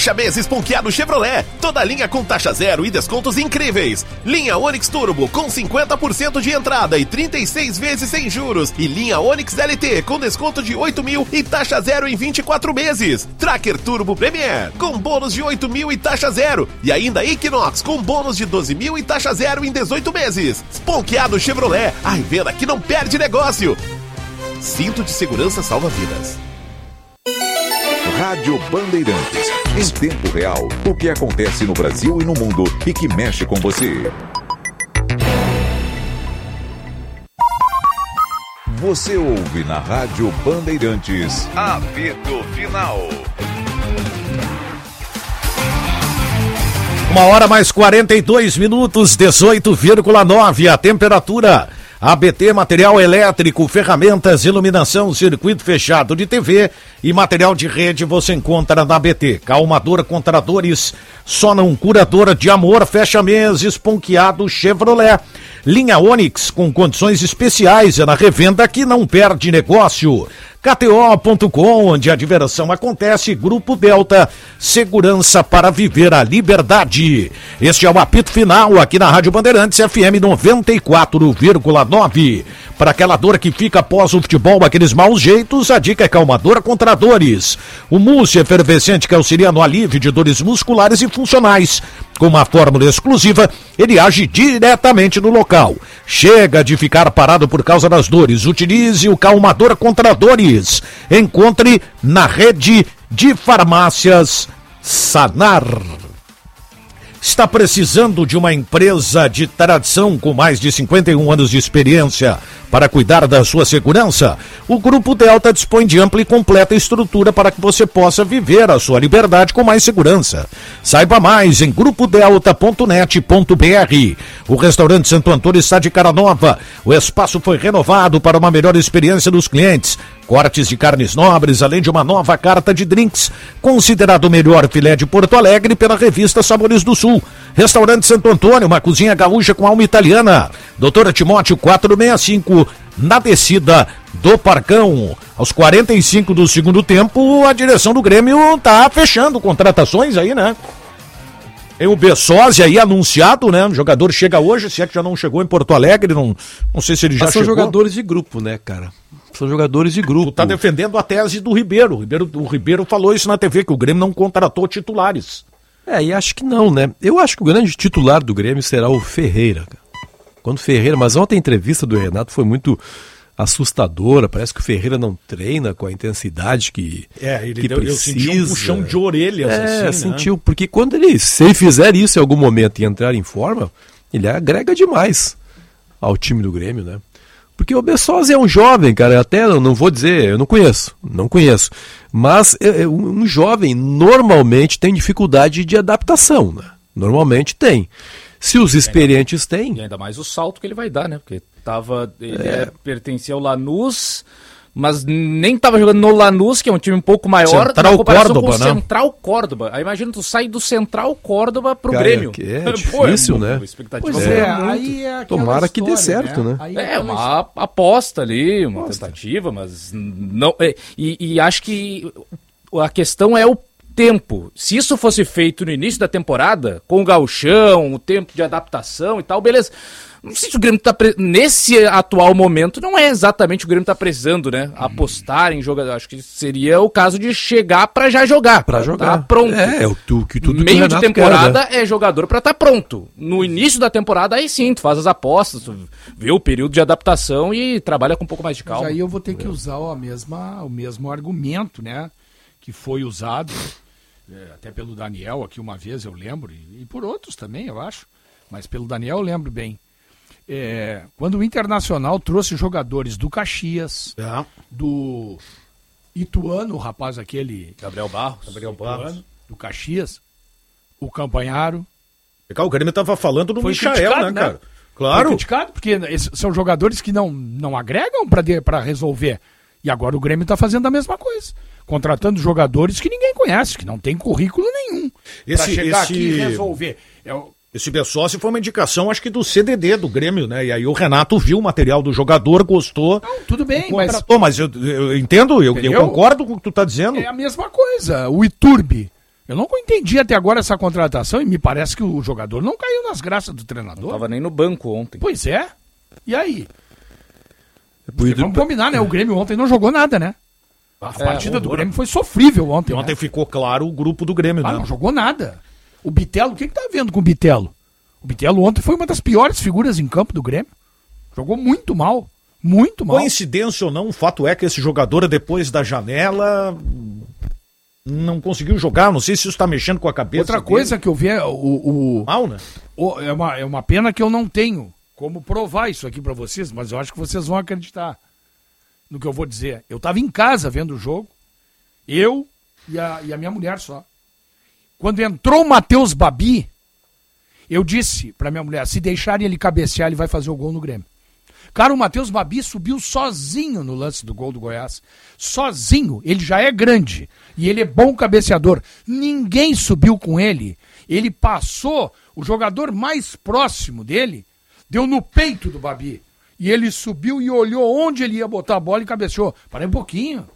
[SPEAKER 11] Fecha mês esponqueado Chevrolet. Toda linha com taxa zero e descontos incríveis. Linha Onix Turbo com 50% de entrada e 36 vezes sem juros. E linha Onix LT com desconto de 8 mil e taxa zero em 24 meses. Tracker Turbo Premier com bônus de 8 mil e taxa zero. E ainda Equinox com bônus de 12 mil e taxa zero em 18 meses. Esponqueado Chevrolet. A revenda que não perde negócio. Cinto de segurança salva vidas.
[SPEAKER 1] Rádio Bandeirantes. Em tempo real, o que acontece no Brasil e no mundo e que mexe com você. Você ouve na Rádio Bandeirantes. Apito Final.
[SPEAKER 2] Uma hora mais 42 minutos, 18,9 a temperatura. ABT Material Elétrico, ferramentas, iluminação, circuito fechado de TV e material de rede você encontra na ABT. Calmadora contra dores, só não curadora de amor, fecha mês, esponqueado Chevrolet. Linha Onix com condições especiais é na revenda que não perde negócio. KTO.com, onde a diversão acontece, Grupo Delta, segurança para viver a liberdade. Este é o apito final aqui na Rádio Bandeirantes FM 94,9. Para aquela dor que fica após o futebol, aqueles maus jeitos, a dica é calmadora contra dores. O mousse efervescente que auxilia no alívio de dores musculares e funcionais. Com uma fórmula exclusiva, ele age diretamente no local. Chega de ficar parado por causa das dores. Utilize o calmador contra dores. Encontre na rede de farmácias Sanar. Está precisando de uma empresa de tradição com mais de 51 anos de experiência para cuidar da sua segurança? O Grupo Delta dispõe de ampla e completa estrutura para que você possa viver a sua liberdade com mais segurança. Saiba mais em grupodelta.net.br. O restaurante Santo Antônio está de cara nova. O espaço foi renovado para uma melhor experiência dos clientes cortes de carnes nobres, além de uma nova carta de drinks, considerado o melhor filé de Porto Alegre pela revista Sabores do Sul. Restaurante Santo Antônio, uma cozinha gaúcha com alma italiana. Doutora Timóteo 465, na descida do Parcão. Aos 45 do segundo tempo, a direção do Grêmio tá fechando contratações aí, né? Tem o Bessosi aí anunciado, né? O jogador chega hoje, se é que já não chegou em Porto Alegre, não, não sei se ele já
[SPEAKER 5] Mas são
[SPEAKER 2] chegou.
[SPEAKER 5] jogadores de grupo, né, cara? São jogadores de grupo.
[SPEAKER 2] Tu tá defendendo a tese do Ribeiro. O Ribeiro. O Ribeiro falou isso na TV, que o Grêmio não contratou titulares.
[SPEAKER 5] É, e acho que não, né? Eu acho que o grande titular do Grêmio será o Ferreira. Quando Ferreira, mas ontem a entrevista do Renato foi muito assustadora. Parece que o Ferreira não treina com a intensidade que,
[SPEAKER 2] É, ele
[SPEAKER 5] que
[SPEAKER 2] deu, eu
[SPEAKER 5] precisa.
[SPEAKER 2] senti um puxão de orelhas,
[SPEAKER 5] É,
[SPEAKER 2] assim, né?
[SPEAKER 5] sentiu, porque quando ele, se ele fizer isso em algum momento e entrar em forma, ele agrega demais ao time do Grêmio, né? Porque o Bessosa é um jovem, cara, até não, vou dizer, eu não conheço, não conheço. Mas é, é, um, um jovem normalmente tem dificuldade de adaptação, né? Normalmente tem. Se os experientes têm,
[SPEAKER 4] E ainda mais o salto que ele vai dar, né? Porque tava. Ele é, pertencia ao Lanús, mas nem tava jogando no Lanús, que é um time um pouco maior.
[SPEAKER 2] Central
[SPEAKER 4] na comparação
[SPEAKER 2] Córdoba,
[SPEAKER 4] com o
[SPEAKER 2] né?
[SPEAKER 4] Central Córdoba. Aí imagina, tu sai do Central Córdoba pro
[SPEAKER 5] Cara,
[SPEAKER 4] Grêmio.
[SPEAKER 5] é *laughs*
[SPEAKER 4] Pô,
[SPEAKER 5] difícil,
[SPEAKER 4] mu-
[SPEAKER 5] né?
[SPEAKER 4] A expectativa
[SPEAKER 6] Pois é, aí é
[SPEAKER 5] Tomara que dê
[SPEAKER 6] história,
[SPEAKER 5] certo, né?
[SPEAKER 6] Aí
[SPEAKER 4] É,
[SPEAKER 6] aquela
[SPEAKER 4] uma aposta ali, uma tentativa, mas não. é, e, e acho que a questão é o tempo. Se isso fosse feito no início da temporada, com o gauchão, o tempo de adaptação e tal, beleza. Não sei se o Grêmio tá. pre- Nesse atual momento, não é exatamente o Grêmio tá precisando, né? Apostar em jogador. Acho que seria o caso de chegar pra já jogar.
[SPEAKER 5] Pra
[SPEAKER 4] tá
[SPEAKER 5] jogar.
[SPEAKER 4] pronto.
[SPEAKER 5] É, é o tu- que tudo que
[SPEAKER 4] Meio de
[SPEAKER 5] Renato
[SPEAKER 4] temporada
[SPEAKER 5] quer, né?
[SPEAKER 4] é jogador pra estar pronto. No início da temporada, aí sim, tu faz as apostas, tu vê o período de adaptação e trabalha com um pouco mais de
[SPEAKER 6] Mas
[SPEAKER 4] calma.
[SPEAKER 6] aí eu vou ter que usar a mesma, o mesmo argumento, né? Que foi usado é, até pelo Daniel aqui uma vez, eu lembro, e, e por outros também, eu acho. Mas pelo Daniel eu lembro bem. É, quando o Internacional trouxe jogadores do Caxias,
[SPEAKER 2] É.
[SPEAKER 6] do Ituano, o rapaz aquele.
[SPEAKER 4] Gabriel Barros.
[SPEAKER 2] Gabriel Barros.
[SPEAKER 6] Ituano, do Caxias, o Campanharo.
[SPEAKER 2] O Grêmio tava falando do
[SPEAKER 6] Foi
[SPEAKER 2] Michael, né,
[SPEAKER 6] né?
[SPEAKER 2] cara?
[SPEAKER 6] Foi
[SPEAKER 2] Claro.
[SPEAKER 6] criticado, porque são jogadores que não, não agregam para resolver. E agora o Grêmio está fazendo a mesma coisa. Contratando jogadores que ninguém conhece, que não tem currículo nenhum. Pra
[SPEAKER 2] Esse-
[SPEAKER 6] chegar
[SPEAKER 2] esse-
[SPEAKER 6] aqui e resolver. É
[SPEAKER 2] Esse Bessossi foi uma indicação, acho que do CDD do Grêmio, né? E aí o Renato viu o material do jogador, gostou.
[SPEAKER 6] Não, tudo bem, mas
[SPEAKER 2] contratou, mas, eu, eu entendo, eu, eu concordo com o que tu tá dizendo.
[SPEAKER 6] é a mesma coisa. O Iturbe. Eu não entendi até agora essa contratação e me parece que o jogador não caiu nas graças do treinador.
[SPEAKER 4] Não tava nem no banco ontem.
[SPEAKER 6] Pois é. E aí?
[SPEAKER 5] Por
[SPEAKER 6] Porque vamos combinar, né? O Grêmio ontem não jogou nada, né? A
[SPEAKER 2] É,
[SPEAKER 6] partida do
[SPEAKER 2] horror.
[SPEAKER 6] Grêmio foi sofrível ontem.
[SPEAKER 2] E
[SPEAKER 6] né?
[SPEAKER 2] ontem ficou claro o grupo do Grêmio,
[SPEAKER 6] Ah,
[SPEAKER 2] né?
[SPEAKER 6] não jogou nada. O Bitelo, o que, que tá vendo com o Bitelo? O Bitelo ontem foi uma das piores figuras em campo do Grêmio. Jogou muito mal. Muito mal.
[SPEAKER 2] Coincidência ou não, o fato é que esse jogador, depois da janela, não conseguiu jogar. Não sei se isso tá mexendo com a cabeça.
[SPEAKER 6] Outra
[SPEAKER 2] dele.
[SPEAKER 6] coisa que eu vi é o, o-
[SPEAKER 2] Mal, né?
[SPEAKER 6] o- é, uma, é uma pena que eu não tenho como provar isso aqui pra vocês, mas eu acho que vocês vão acreditar no que eu vou dizer. Eu tava em casa vendo o jogo, eu e a, e a minha mulher só. Quando entrou o Matheus Babi, eu disse pra minha mulher, se deixarem ele cabecear, ele vai fazer o gol no Grêmio. Cara, o Matheus Babi subiu sozinho no lance do gol do Goiás. Sozinho. Ele já é grande. E ele é bom cabeceador. Ninguém subiu com ele. Ele passou, o jogador mais próximo dele, deu no peito do Babi. E ele subiu e olhou onde ele ia botar a bola e cabeceou. Parei um pouquinho.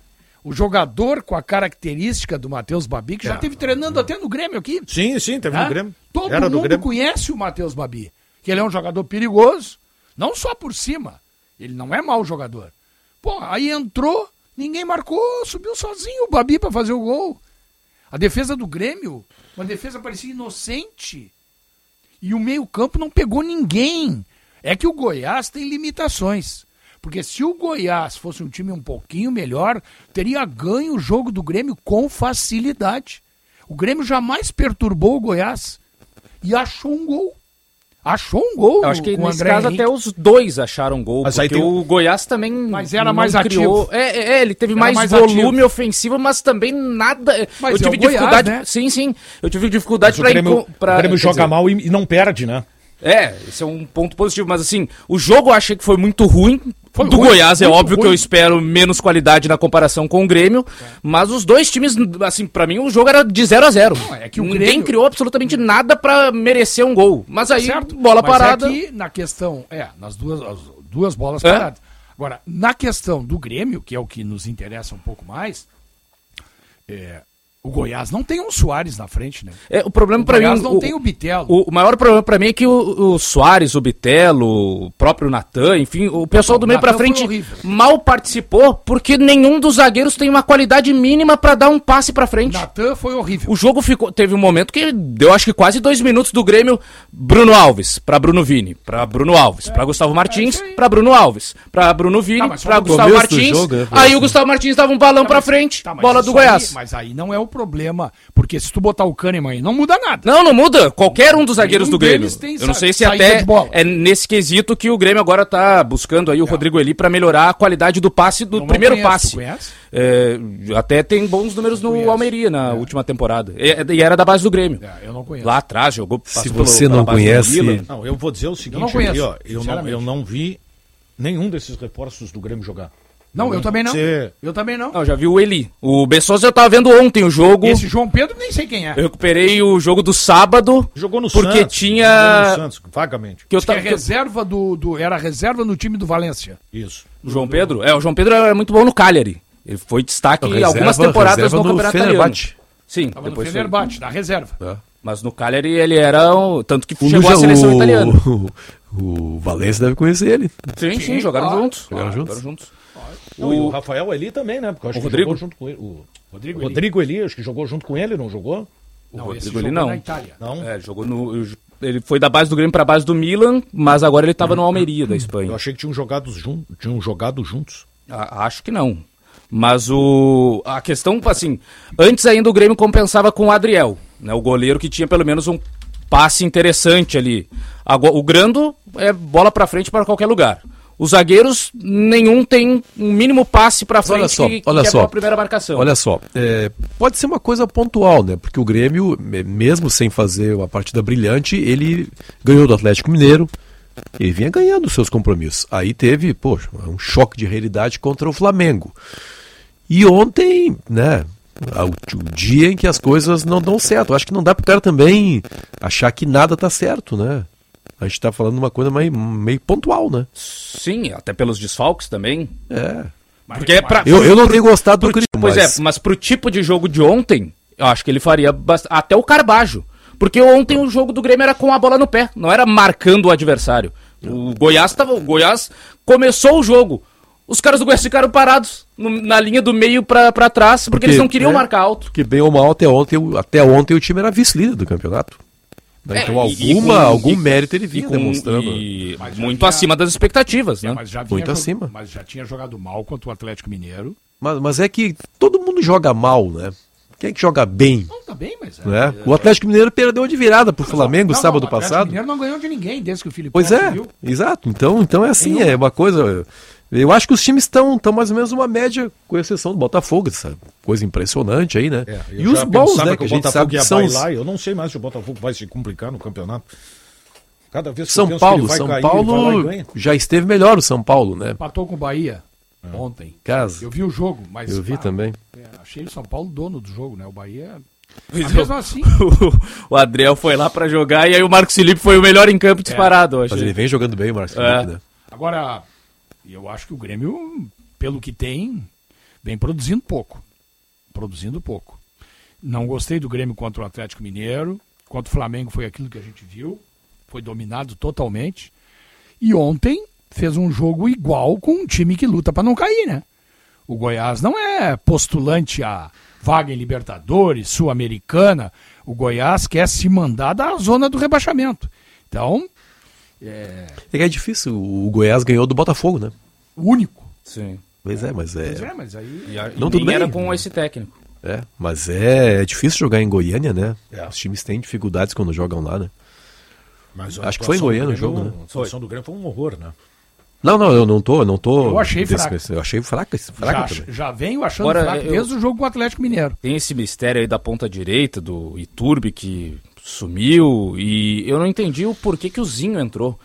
[SPEAKER 6] O jogador com a característica do Matheus Babi, que já
[SPEAKER 2] É.
[SPEAKER 6] esteve treinando até no Grêmio aqui.
[SPEAKER 2] Sim, sim, teve
[SPEAKER 6] Tá?
[SPEAKER 2] no Grêmio.
[SPEAKER 6] Todo
[SPEAKER 2] Era do
[SPEAKER 6] mundo
[SPEAKER 2] Grêmio.
[SPEAKER 6] conhece o Matheus Babi. Que ele é um jogador perigoso, não só por cima. Ele não é mau jogador. Pô, aí entrou, ninguém marcou, subiu sozinho o Babi pra fazer o gol. A defesa do Grêmio, uma defesa parecia inocente. E o meio-campo não pegou ninguém. É que o Goiás tem limitações. Porque se o Goiás fosse um time um pouquinho melhor, teria ganho o jogo do Grêmio com facilidade. O Grêmio jamais perturbou o Goiás e achou um gol. Achou um gol.
[SPEAKER 4] Eu acho que nesse
[SPEAKER 6] André
[SPEAKER 4] caso
[SPEAKER 6] Henrique.
[SPEAKER 4] até os dois acharam gol,
[SPEAKER 2] Mas aí tem-
[SPEAKER 4] o Goiás também
[SPEAKER 6] Mas era mais
[SPEAKER 4] criou...
[SPEAKER 6] ativo.
[SPEAKER 4] É, é, é, ele teve mais,
[SPEAKER 6] mais
[SPEAKER 4] volume
[SPEAKER 6] ativo.
[SPEAKER 4] ofensivo, mas também nada...
[SPEAKER 6] Mas
[SPEAKER 4] eu
[SPEAKER 6] é
[SPEAKER 4] tive
[SPEAKER 6] o Goiás,
[SPEAKER 4] dificuldade...
[SPEAKER 6] né?
[SPEAKER 4] Sim, sim. Eu tive dificuldade
[SPEAKER 2] Mas o
[SPEAKER 4] pra...
[SPEAKER 2] Grêmio,
[SPEAKER 4] pra-
[SPEAKER 2] o Grêmio joga
[SPEAKER 4] dizer,
[SPEAKER 2] mal e não perde, né?
[SPEAKER 4] É, esse é um ponto positivo, mas assim, o jogo eu achei que foi muito ruim.
[SPEAKER 6] Foi
[SPEAKER 4] do
[SPEAKER 6] ruim,
[SPEAKER 4] Goiás é óbvio que
[SPEAKER 6] ruim.
[SPEAKER 4] eu espero menos qualidade na comparação com o Grêmio, mas os dois times, assim, pra mim o jogo era de 0 a 0
[SPEAKER 6] Não, é que o
[SPEAKER 4] Ninguém
[SPEAKER 6] Grêmio-
[SPEAKER 4] criou absolutamente nada pra merecer um gol. Mas aí,
[SPEAKER 6] certo?
[SPEAKER 4] bola
[SPEAKER 6] Mas
[SPEAKER 4] parada.
[SPEAKER 6] É que na questão, é, nas duas, as duas bolas
[SPEAKER 4] É.
[SPEAKER 6] paradas. Agora, na questão do Grêmio, que é o que nos interessa um pouco mais, é, O Goiás não tem um Soares na frente, né?
[SPEAKER 4] É, o problema
[SPEAKER 6] O
[SPEAKER 4] para mim.
[SPEAKER 6] Goiás não tem o Bitelo.
[SPEAKER 4] O, o maior problema pra mim é que o, o Soares, o Bitelo, o próprio Natan, enfim, o pessoal do meio
[SPEAKER 6] foi
[SPEAKER 4] frente mal participou porque nenhum dos zagueiros tem uma qualidade mínima pra dar um passe pra frente.
[SPEAKER 6] Natan foi horrível.
[SPEAKER 4] O jogo ficou. Teve um momento que deu acho que quase dois minutos do Grêmio. Bruno Alves, pra Bruno Vini, pra Bruno Alves, pra Gustavo Martins, pra Bruno Alves, pra Bruno Vini,
[SPEAKER 6] Tá, no
[SPEAKER 4] Gustavo Martins.
[SPEAKER 5] jogo, né?
[SPEAKER 4] Aí o Gustavo Martins dava um balão pra frente,
[SPEAKER 6] Tá,
[SPEAKER 4] bola do Goiás.
[SPEAKER 6] aí- mas aí não é o problema, porque se tu botar o Kahneman aí, não muda nada.
[SPEAKER 4] Não, não muda. Qualquer um dos zagueiros
[SPEAKER 6] Nenhum
[SPEAKER 4] do Grêmio.
[SPEAKER 6] tem
[SPEAKER 4] Eu não sei se até é nesse quesito que o Grêmio agora tá buscando aí o Rodrigo Eli pra melhorar a qualidade do passe do
[SPEAKER 6] Não
[SPEAKER 4] primeiro
[SPEAKER 6] conheço,
[SPEAKER 4] passe.
[SPEAKER 6] conhece?
[SPEAKER 4] É, até tem bons números no
[SPEAKER 6] conheço.
[SPEAKER 4] Almeria na última temporada. E, e era da base do Grêmio.
[SPEAKER 6] É, eu não conheço.
[SPEAKER 4] Lá atrás jogou.
[SPEAKER 5] Se você
[SPEAKER 4] pela
[SPEAKER 5] não conhece-.
[SPEAKER 2] Não, eu vou dizer o seguinte
[SPEAKER 6] não conheço,
[SPEAKER 2] aqui, ó. Eu não, eu não vi nenhum desses reforços do Grêmio jogar.
[SPEAKER 6] Não, eu também não.
[SPEAKER 2] Você-
[SPEAKER 6] Eu também não.
[SPEAKER 4] Não, já vi o Eli. O Bessosa eu tava vendo ontem o jogo.
[SPEAKER 6] Esse João Pedro nem sei quem é.
[SPEAKER 4] Eu recuperei o jogo do sábado.
[SPEAKER 2] Jogou no
[SPEAKER 4] Porque
[SPEAKER 2] Santos.
[SPEAKER 4] tinha-
[SPEAKER 2] Jogou no Santos, vagamente.
[SPEAKER 4] Que eu
[SPEAKER 6] que é
[SPEAKER 4] tava, que eu-
[SPEAKER 6] reserva do, do- Era reserva no time do Valência.
[SPEAKER 2] Isso.
[SPEAKER 4] o João Pedro? É, o João Pedro é muito bom no Cagliari. Ele foi destaque
[SPEAKER 5] Reserva-
[SPEAKER 4] algumas temporadas no, Campeonato Italiano.
[SPEAKER 5] Fenerbahçe.
[SPEAKER 4] Sim,
[SPEAKER 6] Tava
[SPEAKER 4] depois
[SPEAKER 6] no
[SPEAKER 4] foi.
[SPEAKER 6] Fenerbahçe, na reserva.
[SPEAKER 4] Mas no Cagliari ele era. um- Tanto que
[SPEAKER 5] O
[SPEAKER 4] chegou à seleção
[SPEAKER 5] o-
[SPEAKER 4] italiana. *laughs*
[SPEAKER 5] O, o Valência deve conhecer ele.
[SPEAKER 4] Sim, sim, jogaram
[SPEAKER 6] claro.
[SPEAKER 4] juntos.
[SPEAKER 5] Jogaram juntos.
[SPEAKER 4] juntos.
[SPEAKER 2] Não, e o Rafael Eli também, né? Porque eu acho
[SPEAKER 4] O
[SPEAKER 2] que
[SPEAKER 4] Rodrigo?
[SPEAKER 2] jogou junto com ele. O
[SPEAKER 6] Rodrigo,
[SPEAKER 2] o Rodrigo Eli, acho que jogou junto com ele, não jogou?
[SPEAKER 6] Não,
[SPEAKER 4] Rodrigo
[SPEAKER 6] jogou
[SPEAKER 4] não.
[SPEAKER 2] Não?
[SPEAKER 4] É, ele jogou no. Ele foi da base do Grêmio pra base do Milan, mas agora ele tava no Almeria da
[SPEAKER 2] Eu
[SPEAKER 4] Espanha.
[SPEAKER 2] achei que tinham jogado, jun... tinham jogado juntos.
[SPEAKER 4] A- acho que não. Mas o. A questão, assim. Antes ainda o Grêmio compensava com o Adriel, né? O goleiro que tinha pelo menos um passe interessante ali. Agora, o Grando é bola pra frente para qualquer lugar. Os zagueiros, nenhum tem um mínimo passe pra frente
[SPEAKER 5] Olha só,
[SPEAKER 4] que, que
[SPEAKER 5] olha
[SPEAKER 4] quebra
[SPEAKER 5] só.
[SPEAKER 4] a primeira marcação.
[SPEAKER 5] Olha só, é, pode ser uma coisa pontual, né? Porque o Grêmio, me- mesmo sem fazer uma partida brilhante, ele ganhou do Atlético Mineiro. Ele vinha ganhando os seus compromissos. Aí teve, poxa, um choque de realidade contra o Flamengo. E ontem, né? O, o dia em que as coisas não dão certo. Eu acho que não dá pro cara também achar que nada tá certo, né? A gente tá falando uma coisa meio, meio pontual, né?
[SPEAKER 4] Sim, até pelos desfalques também.
[SPEAKER 5] É.
[SPEAKER 4] Porque é pra,
[SPEAKER 5] Eu, eu não tenho gostado do
[SPEAKER 4] pro,
[SPEAKER 5] Cristo,
[SPEAKER 4] Pois
[SPEAKER 5] mas...
[SPEAKER 4] é, mas pro tipo de jogo de ontem, eu acho que ele faria bast- até o Carbajo. Porque ontem o jogo do Grêmio era com a bola no pé, não era marcando o adversário. O Goiás tava, o Goiás começou o jogo. Os caras do Goiás ficaram parados no- na linha do meio pra, pra trás, porque, eles não queriam
[SPEAKER 5] é,
[SPEAKER 4] marcar alto.
[SPEAKER 5] Porque bem ou mal, até ontem, até ontem o time era vice-líder do campeonato. Né?
[SPEAKER 4] É,
[SPEAKER 5] então
[SPEAKER 4] e- e
[SPEAKER 5] alguma,
[SPEAKER 4] com-
[SPEAKER 5] algum
[SPEAKER 4] e-
[SPEAKER 5] mérito ele
[SPEAKER 4] e
[SPEAKER 5] vinha
[SPEAKER 4] com-
[SPEAKER 5] demonstrando.
[SPEAKER 4] e muito
[SPEAKER 6] tinha-
[SPEAKER 4] acima das expectativas, né?
[SPEAKER 6] Mas já vinha
[SPEAKER 5] Muito
[SPEAKER 6] jog-
[SPEAKER 5] acima.
[SPEAKER 6] Mas já tinha jogado mal contra o Atlético Mineiro.
[SPEAKER 5] Mas, mas é que todo mundo joga mal, né? Quem é que joga bem?
[SPEAKER 6] Não, tá bem, mas...
[SPEAKER 5] Né? O Atlético Mineiro perdeu de virada pro Flamengo
[SPEAKER 6] Não, não,
[SPEAKER 5] sábado
[SPEAKER 6] o Atlético
[SPEAKER 5] passado.
[SPEAKER 6] Mineiro não ganhou de ninguém desde que o Felipe
[SPEAKER 5] Pois é, exato. Então, então é assim, é uma coisa. Eu acho que os times estão estão mais ou menos uma média, com exceção do Botafogo, essa coisa impressionante aí, né?
[SPEAKER 2] É,
[SPEAKER 5] e
[SPEAKER 2] eu
[SPEAKER 5] os bons, né?
[SPEAKER 2] que
[SPEAKER 5] Que a
[SPEAKER 2] o
[SPEAKER 5] gente
[SPEAKER 2] Botafogo
[SPEAKER 5] sabe que são os...
[SPEAKER 2] Eu não sei mais se o Botafogo vai se complicar no campeonato. Cada vez que eu
[SPEAKER 5] São
[SPEAKER 2] penso
[SPEAKER 5] Paulo,
[SPEAKER 2] que ele vai
[SPEAKER 5] São
[SPEAKER 2] cair, ele vai lá e
[SPEAKER 5] Paulo já esteve melhor o São Paulo, né?
[SPEAKER 6] Empatou com o Bahia ontem.
[SPEAKER 5] Casa.
[SPEAKER 6] Eu vi o jogo, mas...
[SPEAKER 5] Eu vi
[SPEAKER 6] ah,
[SPEAKER 5] também.
[SPEAKER 6] é, achei o São Paulo dono do jogo, né? O Bahia...
[SPEAKER 4] É,
[SPEAKER 6] mesmo assim... *laughs*
[SPEAKER 4] o Adriel foi lá pra jogar e aí o Marcos Felipe foi o melhor em campo disparado, eu
[SPEAKER 5] Mas ele vem jogando bem, o Marcos
[SPEAKER 4] É.
[SPEAKER 5] Felipe, né?
[SPEAKER 6] Agora, eu acho que o Grêmio, pelo que tem, vem produzindo pouco. Produzindo pouco. Não gostei do Grêmio contra o Atlético Mineiro. Contra o Flamengo foi aquilo que a gente viu. Foi dominado totalmente. E ontem fez um jogo igual com um time que luta para não cair, né? O Goiás não é postulante a vaga em Libertadores, Sul-Americana. O Goiás quer se mandar da zona do rebaixamento. Então, é
[SPEAKER 5] É é difícil. O Goiás ganhou do Botafogo, né?
[SPEAKER 6] o único.
[SPEAKER 4] Sim.
[SPEAKER 5] Pois é, mas é.
[SPEAKER 6] Pois é, mas aí.
[SPEAKER 4] A-
[SPEAKER 5] Não, tudo bem.
[SPEAKER 4] era com esse técnico.
[SPEAKER 5] É, mas é, é difícil jogar em Goiânia, né?
[SPEAKER 2] É.
[SPEAKER 5] Os times têm dificuldades quando jogam lá, né?
[SPEAKER 2] Mas
[SPEAKER 5] Acho que foi em Goiânia o jogo, né?
[SPEAKER 2] A situação do Grêmio foi um horror, né?
[SPEAKER 5] Não, não, eu não tô, eu não tô.
[SPEAKER 6] Eu achei fraca.
[SPEAKER 5] Eu achei fraca, fraca
[SPEAKER 6] já, já venho achando
[SPEAKER 4] Agora,
[SPEAKER 6] fraco
[SPEAKER 4] eu-
[SPEAKER 6] desde o jogo com o Atlético Mineiro.
[SPEAKER 4] Tem esse mistério aí da ponta direita, do Iturbe, que sumiu, e eu não entendi o porquê que o Zinho entrou.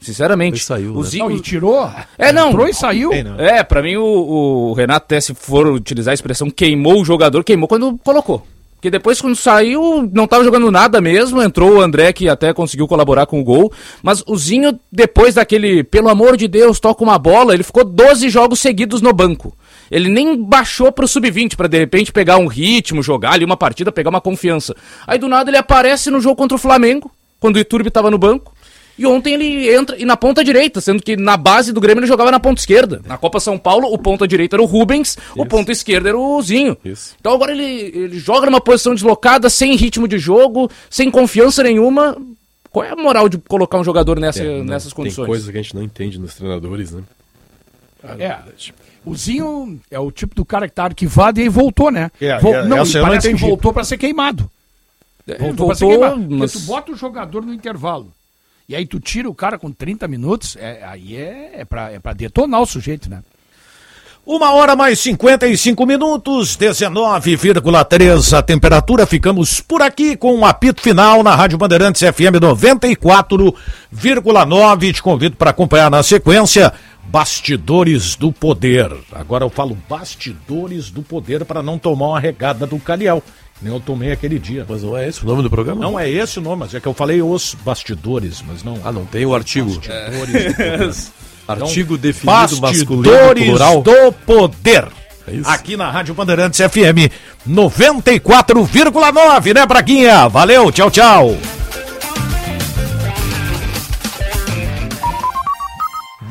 [SPEAKER 4] Sinceramente.
[SPEAKER 5] Ele saiu,
[SPEAKER 4] o
[SPEAKER 5] né?
[SPEAKER 4] Zinho...
[SPEAKER 6] Não, e tirou.
[SPEAKER 4] É, não.
[SPEAKER 6] Entrou e saiu.
[SPEAKER 4] É, pra mim o, o Renato até se for utilizar a expressão queimou o jogador, queimou quando colocou. Porque depois, quando saiu, não tava jogando nada mesmo. Entrou o André, que até conseguiu colaborar com o gol. Mas o Zinho, depois daquele, pelo amor de Deus, toca uma bola, ele ficou 12 jogos seguidos no banco. Ele nem baixou pro sub-20 para de repente pegar um ritmo, jogar ali uma partida, pegar uma confiança. Aí do nada ele aparece no jogo contra o Flamengo, quando o Iturbe tava no banco. E ontem ele entra e na ponta direita, sendo que na base do Grêmio ele jogava na ponta esquerda. Na Copa São Paulo, o ponta direita era o Rubens, Isso. o ponta esquerda era o Zinho. Isso. Então agora ele, ele joga numa posição deslocada, sem ritmo de jogo, sem confiança nenhuma. Qual é a moral de colocar um jogador nessa, é, não, nessas condições?
[SPEAKER 5] Tem coisas que a gente não entende nos treinadores, né?
[SPEAKER 6] É, o Zinho é o tipo do cara que tá arquivado e aí voltou, né?
[SPEAKER 2] É,
[SPEAKER 6] Vol
[SPEAKER 2] é,
[SPEAKER 6] não,
[SPEAKER 2] parece
[SPEAKER 6] que voltou para ser queimado.
[SPEAKER 4] É, voltou, voltou pra ser queimado.
[SPEAKER 6] Mas... Porque tu bota o jogador no intervalo. E aí tu tira o cara com 30 minutos, é, aí é, é, pra, é pra detonar o sujeito, né?
[SPEAKER 2] Uma hora mais 55 minutos, 19,3 a temperatura. Ficamos por aqui com um apito final na Rádio Bandeirantes FM 94,9. Te convido para acompanhar na sequência Bastidores do Poder. Agora eu falo Bastidores do Poder para não tomar uma regada do Caliel. Nem eu tomei aquele dia.
[SPEAKER 5] Mas não é esse o nome do programa?
[SPEAKER 2] Não é esse o nome, mas é que eu falei os bastidores, mas não.
[SPEAKER 5] Ah, não tem o artigo.
[SPEAKER 2] Bastidores
[SPEAKER 5] é. *laughs* artigo definido
[SPEAKER 2] bastidores masculino plural. do poder. É Aqui na Rádio Bandeirantes FM 94,9, né, Braguinha? Valeu, tchau, tchau.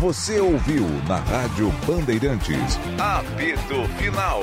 [SPEAKER 1] Você ouviu na Rádio Bandeirantes. Apito Final.